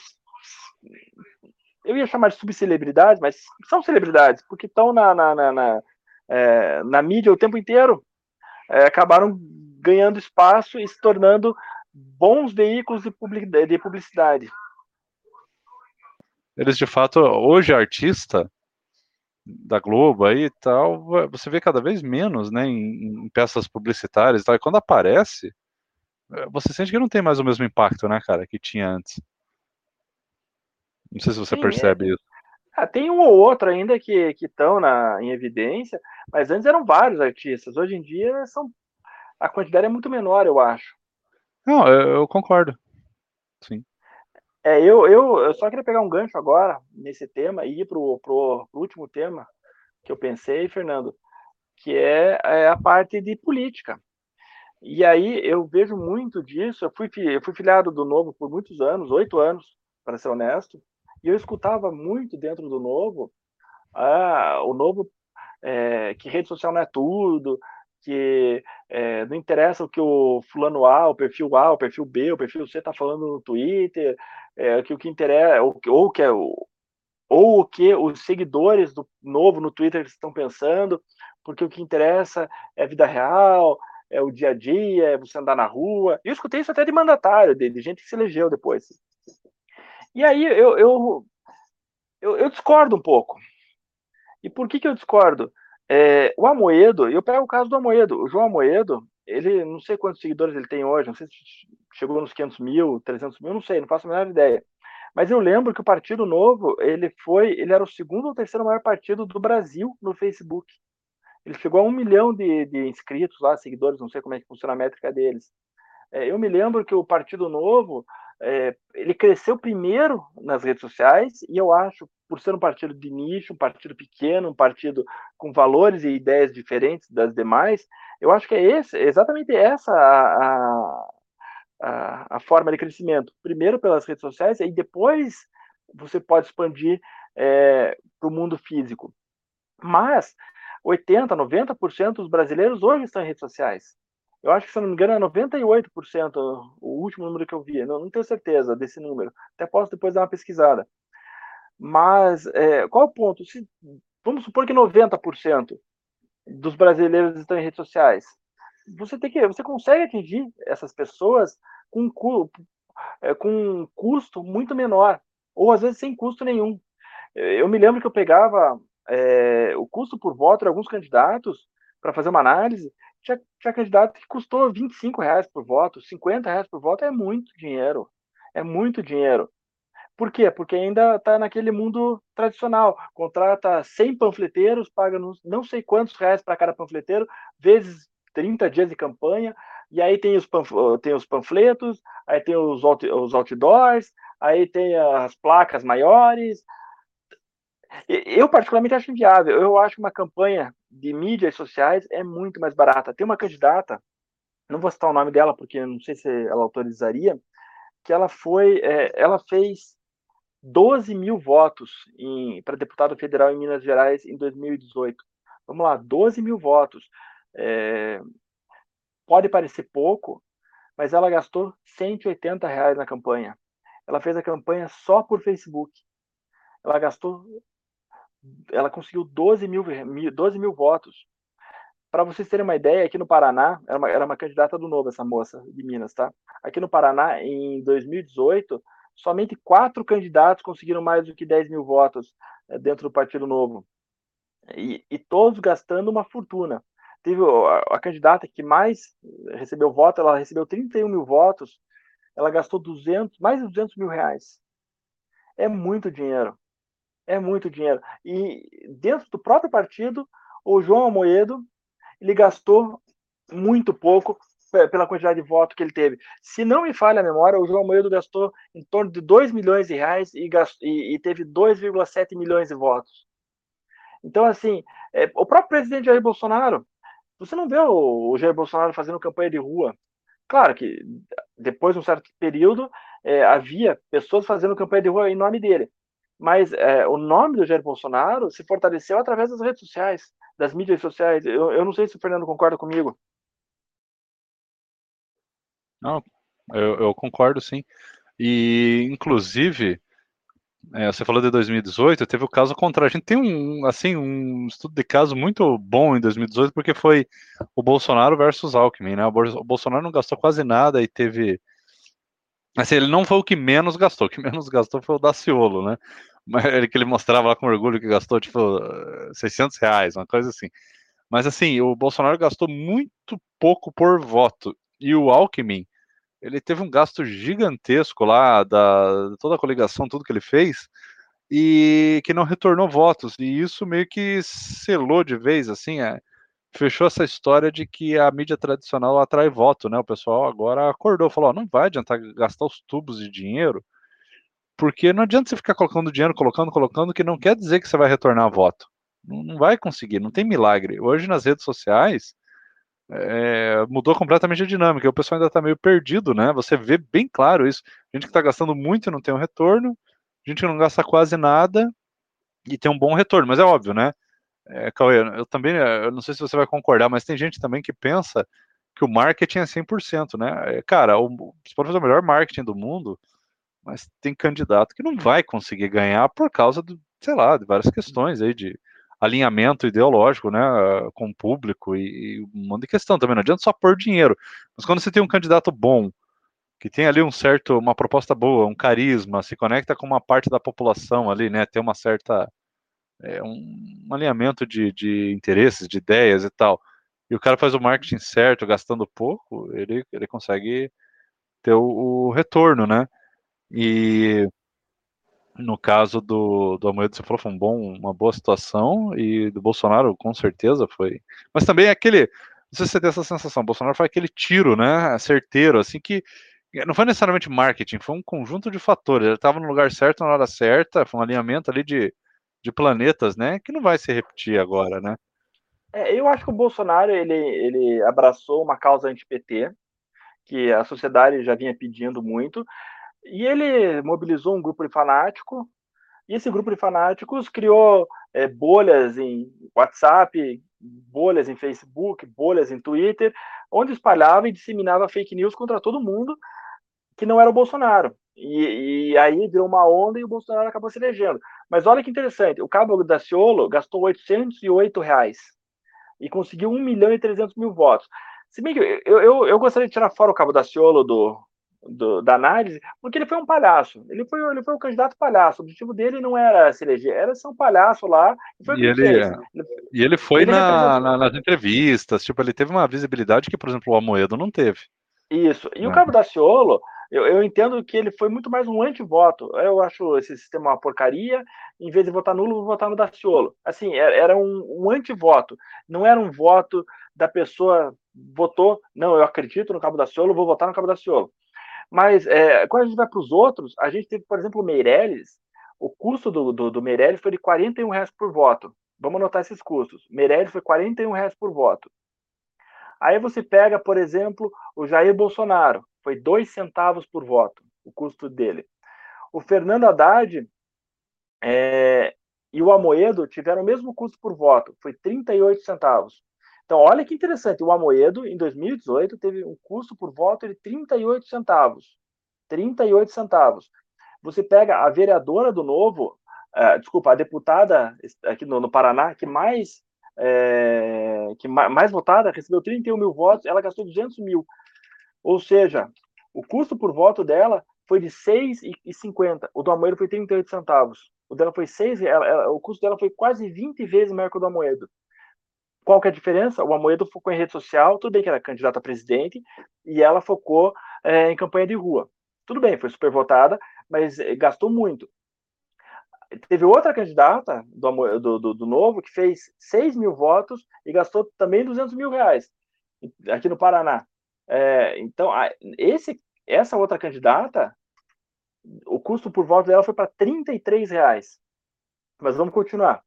Eu ia chamar de subcelebridades, mas são celebridades, porque estão na, na, na, na, é, na mídia o tempo inteiro. É, acabaram ganhando espaço e se tornando bons veículos de publicidade. Eles, de fato, hoje artista da Globo aí e tal, você vê cada vez menos, né, em, em peças publicitárias e tal. E quando aparece, eh, você sente que não tem mais o mesmo impacto, né, cara, que tinha antes. Não sei se você Sim, percebe é. isso. Ah, tem um ou outro ainda que estão em evidência, mas antes eram vários artistas. Hoje em dia são a quantidade é muito menor, eu acho. Não, eu, eu concordo. Sim. É, eu, eu, eu só queria pegar um gancho agora nesse tema e ir para o último tema que eu pensei, Fernando, que é, é, a parte de política. E aí eu vejo muito disso. Eu fui, eu fui filiado do Novo por muitos anos, oito anos, para ser honesto, e eu escutava muito dentro do Novo, ah, o Novo, é, que rede social não é tudo, que é, não interessa o que o fulano A, o perfil A, o perfil B, o perfil C está falando no Twitter, é, que o que interessa, ou, ou que é o ou o que os seguidores do novo no Twitter estão pensando, porque o que interessa é a vida real, é o dia a dia, é você andar na rua. Eu escutei isso até de mandatário, de, de gente que se elegeu depois. E aí eu, eu, eu, eu discordo um pouco. E por que, que eu discordo? É, o Amoedo, eu pego o caso do Amoedo. O João Amoedo, ele não sei quantos seguidores ele tem hoje, não sei se chegou nos 500 mil, 300 mil, não sei, não faço a menor ideia. Mas eu lembro que o Partido Novo, ele foi, ele era o segundo ou terceiro maior partido do Brasil no Facebook. Ele chegou a um milhão de, de inscritos lá, seguidores, não sei como é que funciona a métrica deles. É, eu me lembro que o Partido Novo, é, ele cresceu primeiro nas redes sociais, e eu acho, por ser um partido de nicho, um partido pequeno, um partido com valores e ideias diferentes das demais, eu acho que é esse, exatamente essa a, a, a forma de crescimento. Primeiro pelas redes sociais, e depois você pode expandir é, para o mundo físico. Mas 80%, 90% dos brasileiros hoje estão em redes sociais. Eu acho que, se não me engano, é 98% o último número que eu vi. Não, não tenho certeza desse número. Até posso depois dar uma pesquisada. Mas é, qual o ponto? Se, vamos supor que 90% dos brasileiros estão em redes sociais. Você tem que, você consegue atingir essas pessoas com, é, com um custo muito menor, ou às vezes sem custo nenhum. Eu me lembro que eu pegava é, o custo por voto de alguns candidatos para fazer uma análise tinha, tinha candidato que custou 25 reais por voto, 50 reais por voto é muito dinheiro. É muito dinheiro. Por quê? Porque ainda está naquele mundo tradicional. Contrata 100 panfleteiros, paga não sei quantos reais para cada panfleteiro, vezes 30 dias de campanha, e aí tem os, tem os panfletos, aí tem os, os outdoors, aí tem as placas maiores, eu, particularmente, acho inviável. Eu acho que uma campanha de mídias sociais é muito mais barata. Tem uma candidata, não vou citar o nome dela, porque não sei se ela autorizaria, que ela foi, é, ela fez 12 mil votos para deputado federal em Minas Gerais em 2018. Vamos lá, 12 mil votos. É, pode parecer pouco, mas ela gastou 180 reais na campanha. Ela fez a campanha só por Facebook. Ela gastou ela conseguiu 12 mil, 12 mil votos. Para vocês terem uma ideia, aqui no Paraná, era uma, era uma candidata do Novo, essa moça de Minas, tá? Aqui no Paraná, em 2018, somente quatro candidatos conseguiram mais do que 10 mil votos eh, dentro do Partido Novo. E, e todos gastando uma fortuna. Teve a, a, candidata que mais recebeu voto, ela recebeu 31 mil votos, ela gastou 200, mais de 200 mil reais. É muito dinheiro. É muito dinheiro. E dentro do próprio partido, o João Amoedo, ele gastou muito pouco pela quantidade de votos que ele teve. Se não me falha a memória, o João Amoedo gastou em torno de 2 milhões de reais e, gastou, e, e teve 2,7 milhões de votos. Então, assim, é, o próprio presidente Jair Bolsonaro, você não vê o, o Jair Bolsonaro fazendo campanha de rua. Claro que depois de um certo período é, havia pessoas fazendo campanha de rua em nome dele, mas é, o nome do Jair Bolsonaro se fortaleceu através das redes sociais, das mídias sociais. Eu, eu não sei se o Fernando concorda comigo. Não, eu, eu concordo sim. E, inclusive, é, você falou de 2018, teve o caso contrário. A gente tem um, assim, um estudo de caso muito bom em 2018, porque foi o Bolsonaro versus Alckmin, né? O Bolsonaro não gastou quase nada e teve Assim, ele não foi o que menos gastou, o que menos gastou foi o Daciolo, né? Ele que ele mostrava lá com orgulho que gastou, tipo, 600 reais, uma coisa assim. Mas assim, o Bolsonaro gastou muito pouco por voto. E o Alckmin, ele teve um gasto gigantesco lá, da toda a coligação, tudo que ele fez, e que não retornou votos. E isso meio que selou de vez, assim, é, fechou essa história de que a mídia tradicional atrai voto, né? O pessoal agora acordou, falou: não vai adiantar gastar os tubos de dinheiro, porque não adianta você ficar colocando dinheiro, colocando, colocando, que não quer dizer que você vai retornar voto. Não, não vai conseguir, não tem milagre. Hoje nas redes sociais é, mudou completamente a dinâmica. O pessoal ainda está meio perdido, né? Você vê bem claro isso. Gente que está gastando muito e não tem um retorno, gente que não gasta quase nada e tem um bom retorno, mas é óbvio, né? É, Cauê, eu também, eu não sei se você vai concordar, mas tem gente também que pensa que o marketing é 100%, né? É, cara, o, você pode fazer o melhor marketing do mundo, mas tem candidato que não vai conseguir ganhar por causa, do, sei lá, de várias questões aí de alinhamento ideológico, né, com o público e, e um monte de questão também. Não adianta só pôr dinheiro, mas quando você tem um candidato bom, que tem ali um certo, uma proposta boa, um carisma, se conecta com uma parte da população ali, né, tem uma certa é, um, alinhamento de, de interesses, de ideias e tal, e o cara faz o marketing certo, gastando pouco, ele, ele consegue ter o, o retorno, né? E no caso do, do Amoedo, você falou foi um bom, uma boa situação, e do Bolsonaro, com certeza, foi. Mas também é aquele. Não sei se você tem essa sensação, Bolsonaro foi aquele tiro, né? Certeiro, assim que. Não foi necessariamente marketing, foi um conjunto de fatores. Ele estava no lugar certo na hora certa, foi um alinhamento ali de, de planetas, né? Que não vai se repetir agora, né? É, eu acho que o Bolsonaro ele, ele abraçou uma causa anti-PT, que a sociedade já vinha pedindo muito, e ele mobilizou um grupo de fanáticos, e esse grupo de fanáticos criou é, bolhas em WhatsApp, bolhas em Facebook, bolhas em Twitter, onde espalhava e disseminava fake news contra todo mundo que não era o Bolsonaro. E, e, aí virou uma onda e o Bolsonaro acabou se elegendo. Mas olha que interessante, o Cabo Daciolo gastou 808 reais e conseguiu 1 milhão e 300 mil votos. Se bem que eu, eu, eu gostaria de tirar fora o Cabo Daciolo do, do, da análise, porque ele foi um palhaço. Ele foi, ele foi um candidato palhaço. O objetivo dele não era se eleger, era ser um palhaço lá. E, e ele, é. e ele foi ele na, na, nas entrevistas, tipo, ele teve uma visibilidade que, por exemplo, o Amoedo não teve. Isso. E é. o Cabo Daciolo, eu, eu, entendo que ele foi muito mais um antivoto. Eu acho esse sistema uma porcaria. Em vez de votar nulo, vou votar no Daciolo. Assim, era um, um antivoto. Não era um voto da pessoa votou, não, eu acredito no Cabo Daciolo, vou votar no Cabo Daciolo. Mas é, quando a gente vai para os outros, a gente teve, por exemplo, o Meirelles, o custo do, do, do Meirelles foi de 41 reais por voto. Vamos anotar esses custos. Meirelles foi 41 reais por voto. Aí você pega, por exemplo, o Jair Bolsonaro, foi 2 centavos por voto, o custo dele. O Fernando Haddad é, e o Amoedo tiveram o mesmo custo por voto, foi 38 centavos. Então, olha que interessante, o Amoedo, em 2018, teve um custo por voto de 38 centavos. 38 centavos. Você pega a vereadora do Novo, uh, desculpa, a deputada aqui no, no Paraná, que mais, é, que mais, mais votada, recebeu 31 mil votos, ela gastou 200 mil. Ou seja, o custo por voto dela foi de 6,50. O do Amoedo foi 38 centavos. O dela foi 6, ela, ela, o custo dela foi quase 20 vezes maior que o do Amoedo. Qual que é a diferença? O Amoedo focou em rede social, tudo bem que era candidata a presidente, e ela focou é, em campanha de rua. Tudo bem, foi super votada, mas é, gastou muito. Teve outra candidata do, do, do, do, Novo que fez 6 mil votos e gastou também 200 mil reais aqui no Paraná. É, então, esse, essa outra candidata, o custo por voto dela foi para 33 reais. Mas vamos continuar.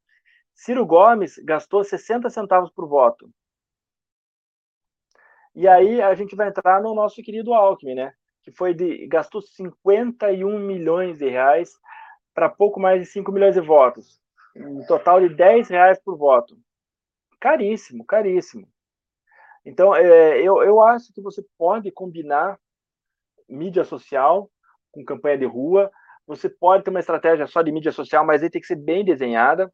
Ciro Gomes gastou 60 centavos por voto. E aí a gente vai entrar no nosso querido Alckmin, né? Que foi de gastou 51 milhões de reais para pouco mais de 5 milhões de votos. Um total de 10 reais por voto. Caríssimo, caríssimo. Então, é, eu, eu acho que você pode combinar mídia social com campanha de rua. Você pode ter uma estratégia só de mídia social, mas aí tem que ser bem desenhada.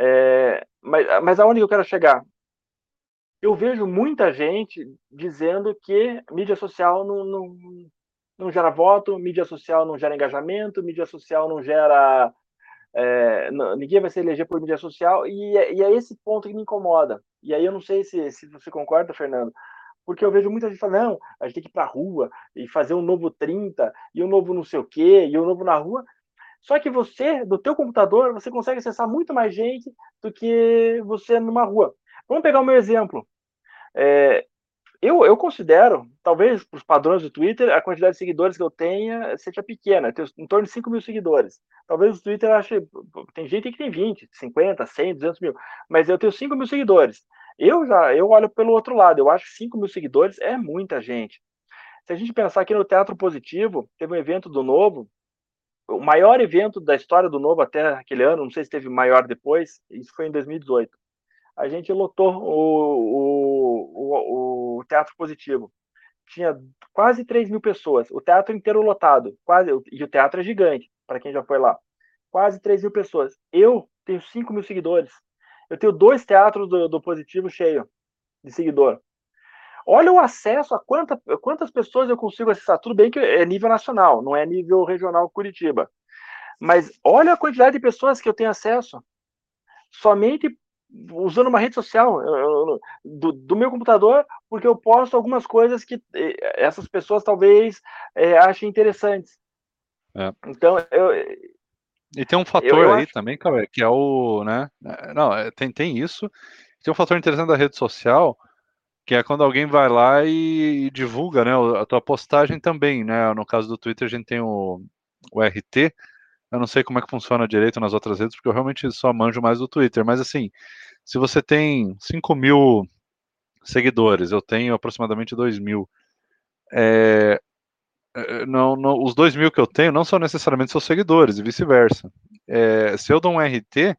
É, mas, mas aonde eu quero chegar? Eu vejo muita gente dizendo que mídia social não, não, não gera voto, mídia social não gera engajamento, mídia social não gera. É, não, ninguém vai se eleger por mídia social, e e é, esse ponto que me incomoda. E aí eu não sei se, se você concorda, Fernando, porque eu vejo muita gente falando, não, a gente tem que ir para a rua e fazer um novo 30, e um novo não sei o quê, e um novo na rua. Só que você, do teu computador, você consegue acessar muito mais gente do que você numa rua. Vamos pegar o meu exemplo. É, eu, eu considero, talvez para os padrões do Twitter, a quantidade de seguidores que eu tenha seja pequena. Tenho em torno de 5 mil seguidores. Talvez o Twitter ache. Tem gente que tem 20, 50, 100, 200 mil. Mas eu tenho 5 mil seguidores. Eu já eu olho pelo outro lado. Eu acho que 5 mil seguidores é muita gente. Se a gente pensar aqui no Teatro Positivo, teve um evento do Novo o maior evento da história do Novo até aquele ano, não sei se teve maior depois, isso foi em 2018. A gente lotou o, o, o, Teatro Positivo. Tinha quase 3 mil pessoas, o teatro inteiro lotado, quase, e o teatro é gigante, para quem já foi lá. Quase 3 mil pessoas. Eu tenho 5 mil seguidores. Eu tenho dois teatros do, do Positivo cheio de seguidor. Olha o acesso a quanta, quantas pessoas eu consigo acessar. Tudo bem que é nível nacional, não é nível regional Curitiba. Mas olha a quantidade de pessoas que eu tenho acesso. Somente usando uma rede social do, do, meu computador, porque eu posto algumas coisas que eh, essas pessoas talvez é, achem interessantes. É. Então, eu, E tem um fator eu, eu aí acho... também, que é o, né? É, não, é, tem, tem isso. Tem um fator interessante da rede social, que é quando alguém vai lá e, e divulga, né? A tua postagem também, né? No caso do Twitter, a gente tem o, o RT. Eu não sei como é que funciona direito nas outras redes, porque eu realmente só manjo mais do Twitter. Mas assim, se você tem 5 mil seguidores, eu tenho aproximadamente 2 mil. É, é, não, não, os dois mil que eu tenho não são necessariamente seus seguidores e vice-versa. É, se eu dou um RT,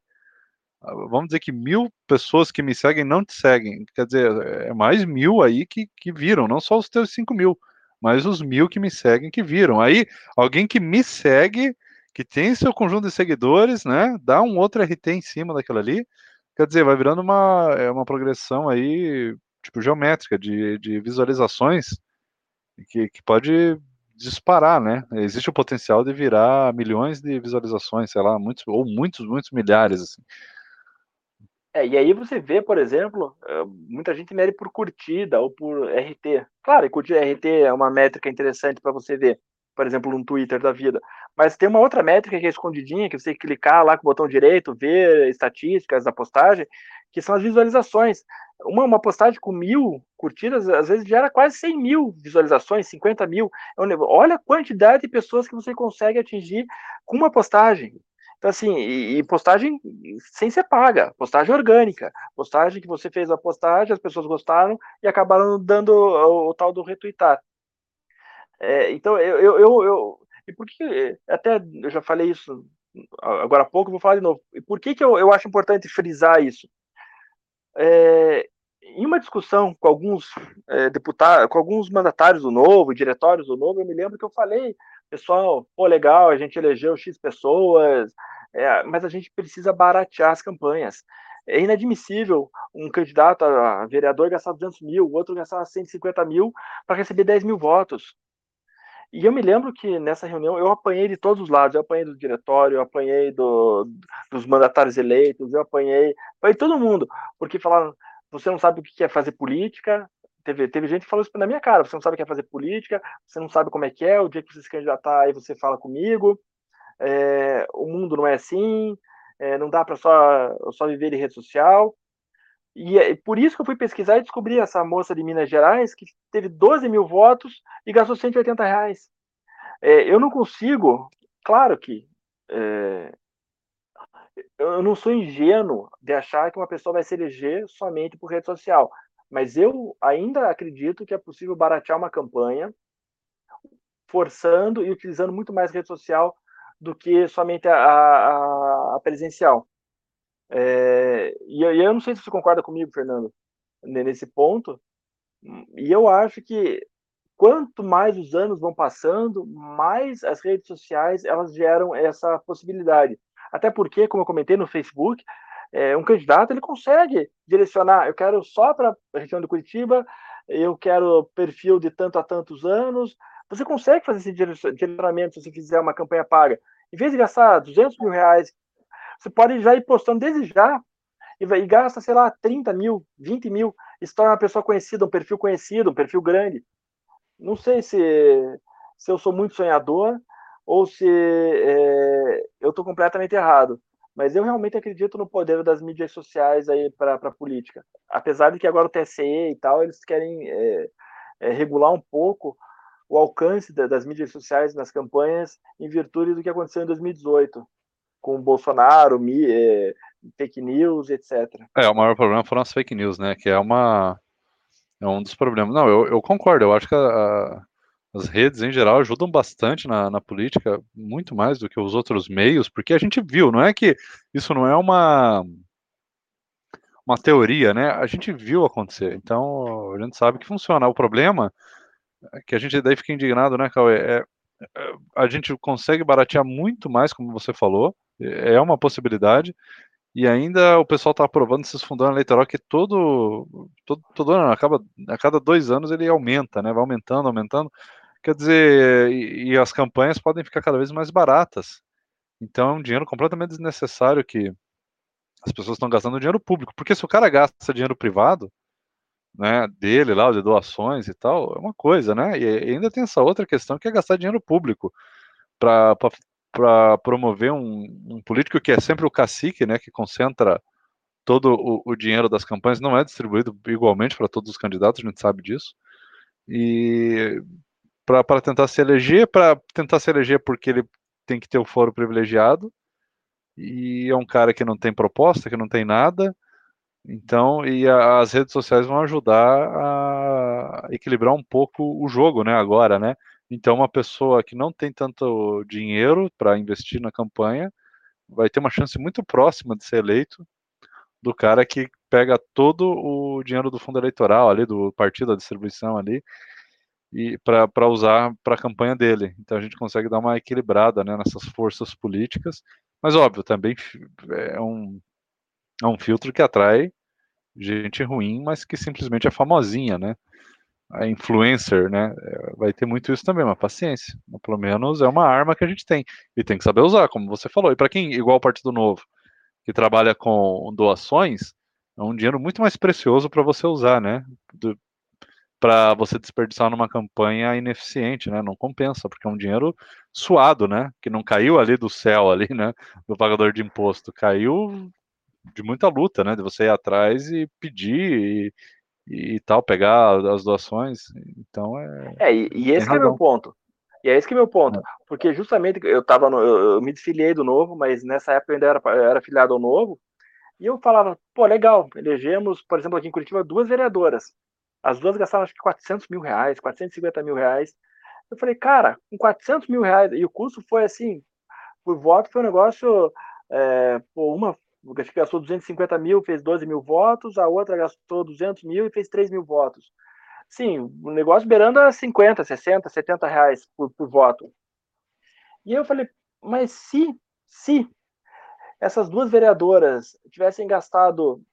vamos dizer que mil pessoas que me seguem não te seguem. Quer dizer, é mais mil aí que, que viram, não só os teus cinco mil, mas os mil que me seguem que viram. Aí, alguém que me segue, que tem seu conjunto de seguidores, né, dá um outro RT em cima daquilo ali. Quer dizer, vai virando uma, é uma progressão aí, tipo, geométrica de, de visualizações que, que pode disparar, né? Existe o potencial de virar milhões de visualizações, sei lá, muitos ou muitos, muitos milhares assim. É, e aí você vê, por exemplo, muita gente mede por curtida ou por RT. Claro, e curtir RT é uma métrica interessante para você ver, por exemplo, um Twitter da vida. Mas tem uma outra métrica que é escondidinha, que você clicar lá com o botão direito, ver estatísticas da postagem, que são as visualizações uma, uma postagem com mil curtidas, às vezes gera quase 100 mil visualizações, 50 mil. É olha a quantidade de pessoas que você consegue atingir com uma postagem. Então, assim, e, e, postagem sem ser paga, postagem orgânica, postagem que você fez a postagem, as pessoas gostaram e acabaram dando o, o tal do retweetar. É, então, eu, eu, eu, eu, e por que, até eu já falei isso agora há pouco, vou falar de novo. E por que, que eu, eu acho importante frisar isso? é, em uma discussão com alguns é, deputados, com alguns mandatários do Novo, diretórios do Novo, eu me lembro que eu falei, pessoal, pô, legal, a gente elegeu X pessoas, é, mas a gente precisa baratear as campanhas. É inadmissível um candidato a vereador gastar 200 mil, o outro gastar 150 mil para receber 10 mil votos. E eu me lembro que nessa reunião eu apanhei de todos os lados, eu apanhei do diretório, eu apanhei do, dos mandatários eleitos, eu apanhei, apanhei todo mundo, porque falaram, você não sabe o que é fazer política, teve, teve gente que falou isso na minha cara, você não sabe o que é fazer política, você não sabe como é que é, o dia que você se candidatar aí você fala comigo, é, o mundo não é assim, é, não dá para só, só viver em rede social, e é por isso que eu fui pesquisar e descobri essa moça de Minas Gerais que teve 12 mil votos e gastou 180 reais. É, eu não consigo, claro que é, eu não sou ingênuo de achar que uma pessoa vai se eleger somente por rede social, mas eu ainda acredito que é possível baratear uma campanha forçando e utilizando muito mais rede social do que somente a, a, a presencial. É, e, eu, eu não sei se você concorda comigo, Fernando, nesse ponto. E eu acho que quanto mais os anos vão passando, mais as redes sociais elas geram essa possibilidade. Até porque, como eu comentei no Facebook, é, um candidato ele consegue direcionar. Eu quero só para a região de Curitiba, eu quero perfil de tanto a tantos anos. Você consegue fazer esse direcionamento se você fizer uma campanha paga. Em vez de gastar 200 mil reais você pode já ir postando desde já e, e gasta, sei lá, 30 mil, 20 mil, se torna uma pessoa conhecida, um perfil conhecido, um perfil grande. Não sei se, se eu sou muito sonhador ou se é, eu estou completamente errado. Mas eu realmente acredito no poder das mídias sociais aí para a política. Apesar de que agora o TSE e tal, eles querem é, é, regular um pouco o alcance das mídias sociais nas campanhas em virtude do que aconteceu em 2018 com o Bolsonaro, mi, é, fake news, etc. É, o maior problema foram as fake news, né? Que é uma é um dos problemas. Não, eu, eu concordo. Eu acho que a, as redes em geral ajudam bastante na, na política, muito mais do que os outros meios, porque a gente viu, não é que isso não é uma uma teoria, né? A gente viu acontecer. Então a gente sabe que funciona. O problema é que a gente daí fica indignado, né, Cauê? É, é a gente consegue baratear muito mais, como você falou, é uma possibilidade. E ainda o pessoal está aprovando esses fundão eleitoral que todo, todo, todo ano, acaba, a cada dois anos ele aumenta, né? Vai aumentando, aumentando. Quer dizer, e, e as campanhas podem ficar cada vez mais baratas. Então é um dinheiro completamente desnecessário que as pessoas estão gastando dinheiro público. Porque se o cara gasta dinheiro privado, né, dele lá, de doações e tal, é uma coisa, né? E ainda tem essa outra questão que é gastar dinheiro público para promover um, um, político que é sempre o cacique, né, que concentra todo o, o dinheiro das campanhas, não é distribuído igualmente para todos os candidatos, a gente sabe disso. E para tentar se eleger, para tentar se eleger porque ele tem que ter o foro privilegiado, e é um cara que não tem proposta, que não tem nada, então, e a, as redes sociais vão ajudar a equilibrar um pouco o jogo, né, agora, né, então uma pessoa que não tem tanto dinheiro para investir na campanha vai ter uma chance muito próxima de ser eleito do cara que pega todo o dinheiro do fundo eleitoral ali, do partido, a distribuição ali, e para usar para a campanha dele. Então a gente consegue dar uma equilibrada né, nessas forças políticas, mas óbvio, também é um, é um filtro que atrai gente ruim, mas que simplesmente é famosinha, né? A influencer, né? É, vai ter muito isso também, mas paciência. Pelo menos é uma arma que a gente tem. E tem que saber usar, como você falou. E para quem, igual o Partido Novo, que trabalha com doações, é um dinheiro muito mais precioso para você usar, né? Para você desperdiçar numa campanha ineficiente, né? Não compensa, porque é um dinheiro suado, né? Que não caiu ali do céu, ali, né? Do pagador de imposto. Caiu de muita luta, né? De você ir atrás e pedir e, e tal, pegar as doações. Então é. É, e, e esse é o meu ponto. E é esse que é meu ponto. É. Porque justamente eu tava no, eu, eu, me desfiliei do novo, mas nessa época eu ainda era, eu era filiado ao novo. E eu falava, pô, legal, elegemos, por exemplo, aqui em Curitiba, duas vereadoras. As duas gastaram acho que 400 mil reais, 450 mil reais. Eu falei, cara, com 400 mil reais, e o custo foi assim, por voto foi um negócio, é, pô, uma gastou 250 mil, fez 12 mil votos, a outra gastou 200 mil e fez 3 mil votos. Sim, o negócio beirando a 50, 60, 70 reais por, por voto. E eu falei, mas se, se essas duas vereadoras tivessem gastado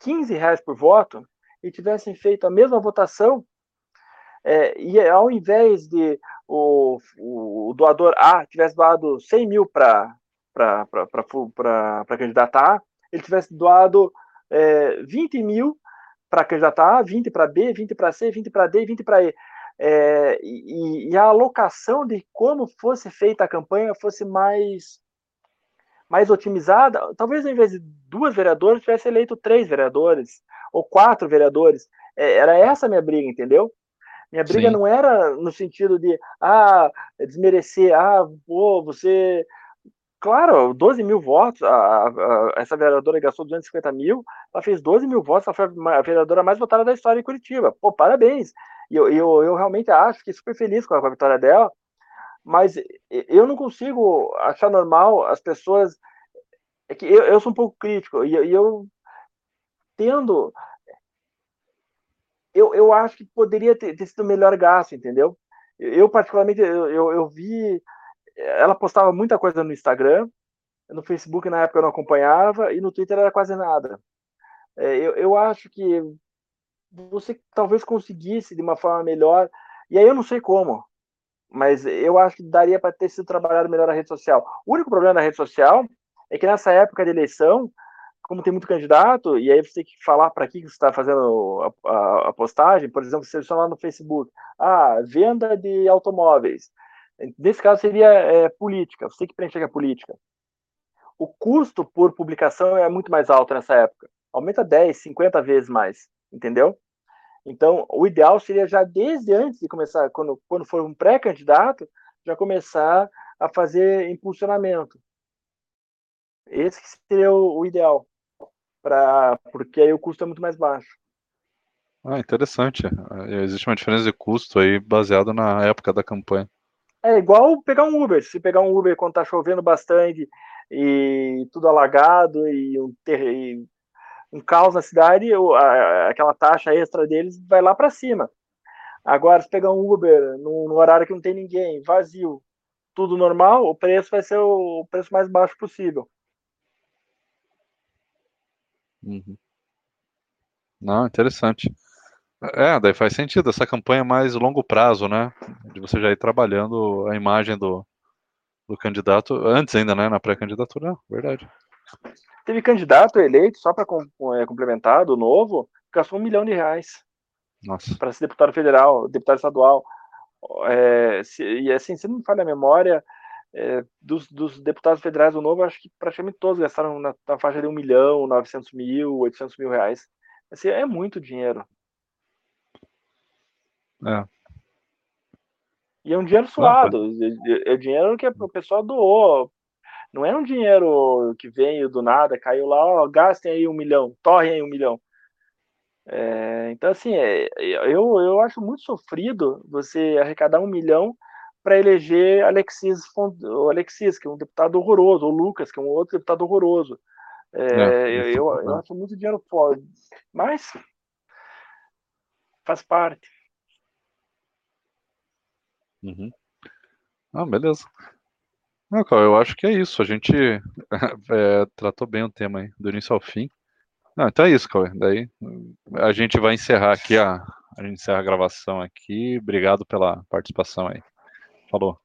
15 reais por voto e tivessem feito a mesma votação, é, e ao invés de o, o, doador A tivesse doado 100 mil para candidatar, ele tivesse doado é, 20 mil para candidatar A, 20 para B, 20 para C, 20 para D, 20 para E. É, e, e, a alocação de como fosse feita a campanha fosse mais mais otimizada, talvez ao invés de duas vereadoras tivesse eleito três vereadores ou quatro vereadores. É, era essa a minha briga, entendeu? Minha briga Sim. não era no sentido de ah desmerecer, ah pô, você Claro, 12 mil votos, a, a, essa vereadora gastou 250 mil, ela fez 12 mil votos, ela foi a vereadora mais votada da história de Curitiba. Pô, parabéns! E eu, eu, eu realmente acho, fiquei super feliz com a, com a vitória dela, mas eu não consigo achar normal as pessoas. É que eu, eu sou um pouco crítico, e, e eu tendo. Eu, eu acho que poderia ter, ter sido melhor gasto, entendeu? Eu, particularmente, eu, eu, eu vi ela postava muita coisa no Instagram, no Facebook na época eu não acompanhava, e no Twitter era quase nada. É, eu, eu acho que você talvez conseguisse de uma forma melhor, e aí eu não sei como, mas eu acho que daria para ter sido trabalhado melhor a rede social. O único problema da rede social é que nessa época de eleição, como tem muito candidato, e aí você tem que falar para que você está fazendo a, a, a, postagem, por exemplo, você lá no Facebook, ah, venda de automóveis. Nesse caso seria é, política, você que preenche a política. O custo por publicação é muito mais alto nessa época. Aumenta 10, 50 vezes mais, entendeu? Então, o ideal seria já desde antes de começar, quando, quando for um pré-candidato, já começar a fazer impulsionamento. Esse seria o, o ideal, pra, porque aí o custo é muito mais baixo. Ah, interessante. Existe uma diferença de custo aí baseada na época da campanha. É igual pegar um Uber. Se pegar um Uber quando tá chovendo bastante e tudo alagado e um, e um caos na cidade, aquela taxa extra deles vai lá para cima. Agora, se pegar um Uber no, no, horário que não tem ninguém, vazio, tudo normal, o preço vai ser o, o preço mais baixo possível. Uhum. Não, interessante. É, daí faz sentido. Essa campanha é mais longo prazo, né? De você já ir trabalhando a imagem do, do candidato antes ainda, né? Na pré-candidatura, verdade. Teve candidato eleito, só para é, complementar, do novo, gastou um milhão de reais. Para ser deputado federal, deputado estadual. É, se, e assim, se não me falha a memória, é, dos, dos, deputados federais do Novo, acho que praticamente todos gastaram na, na faixa de 1 milhão, 900 mil, 800 mil reais. Assim, é muito dinheiro. É. E é um dinheiro suado. É, é, é dinheiro que o pessoal doou. Não é um dinheiro que veio do nada, caiu lá, ó, gastem aí um milhão, torrem aí um milhão. É, então, assim, é, eu, eu acho muito sofrido você arrecadar um milhão para eleger Alexis, Alexis, que é um deputado horroroso, ou Lucas, que é um outro deputado horroroso. É, é, eu, eu, eu, acho muito dinheiro fora. Mas faz parte. Uhum. Ah, beleza. Não, eu acho que é isso. A gente é, tratou bem o tema aí, do início ao fim. Não, então é isso, Cauê. Daí a gente vai encerrar aqui a, a gente encerra a gravação aqui. Obrigado pela participação aí. Falou.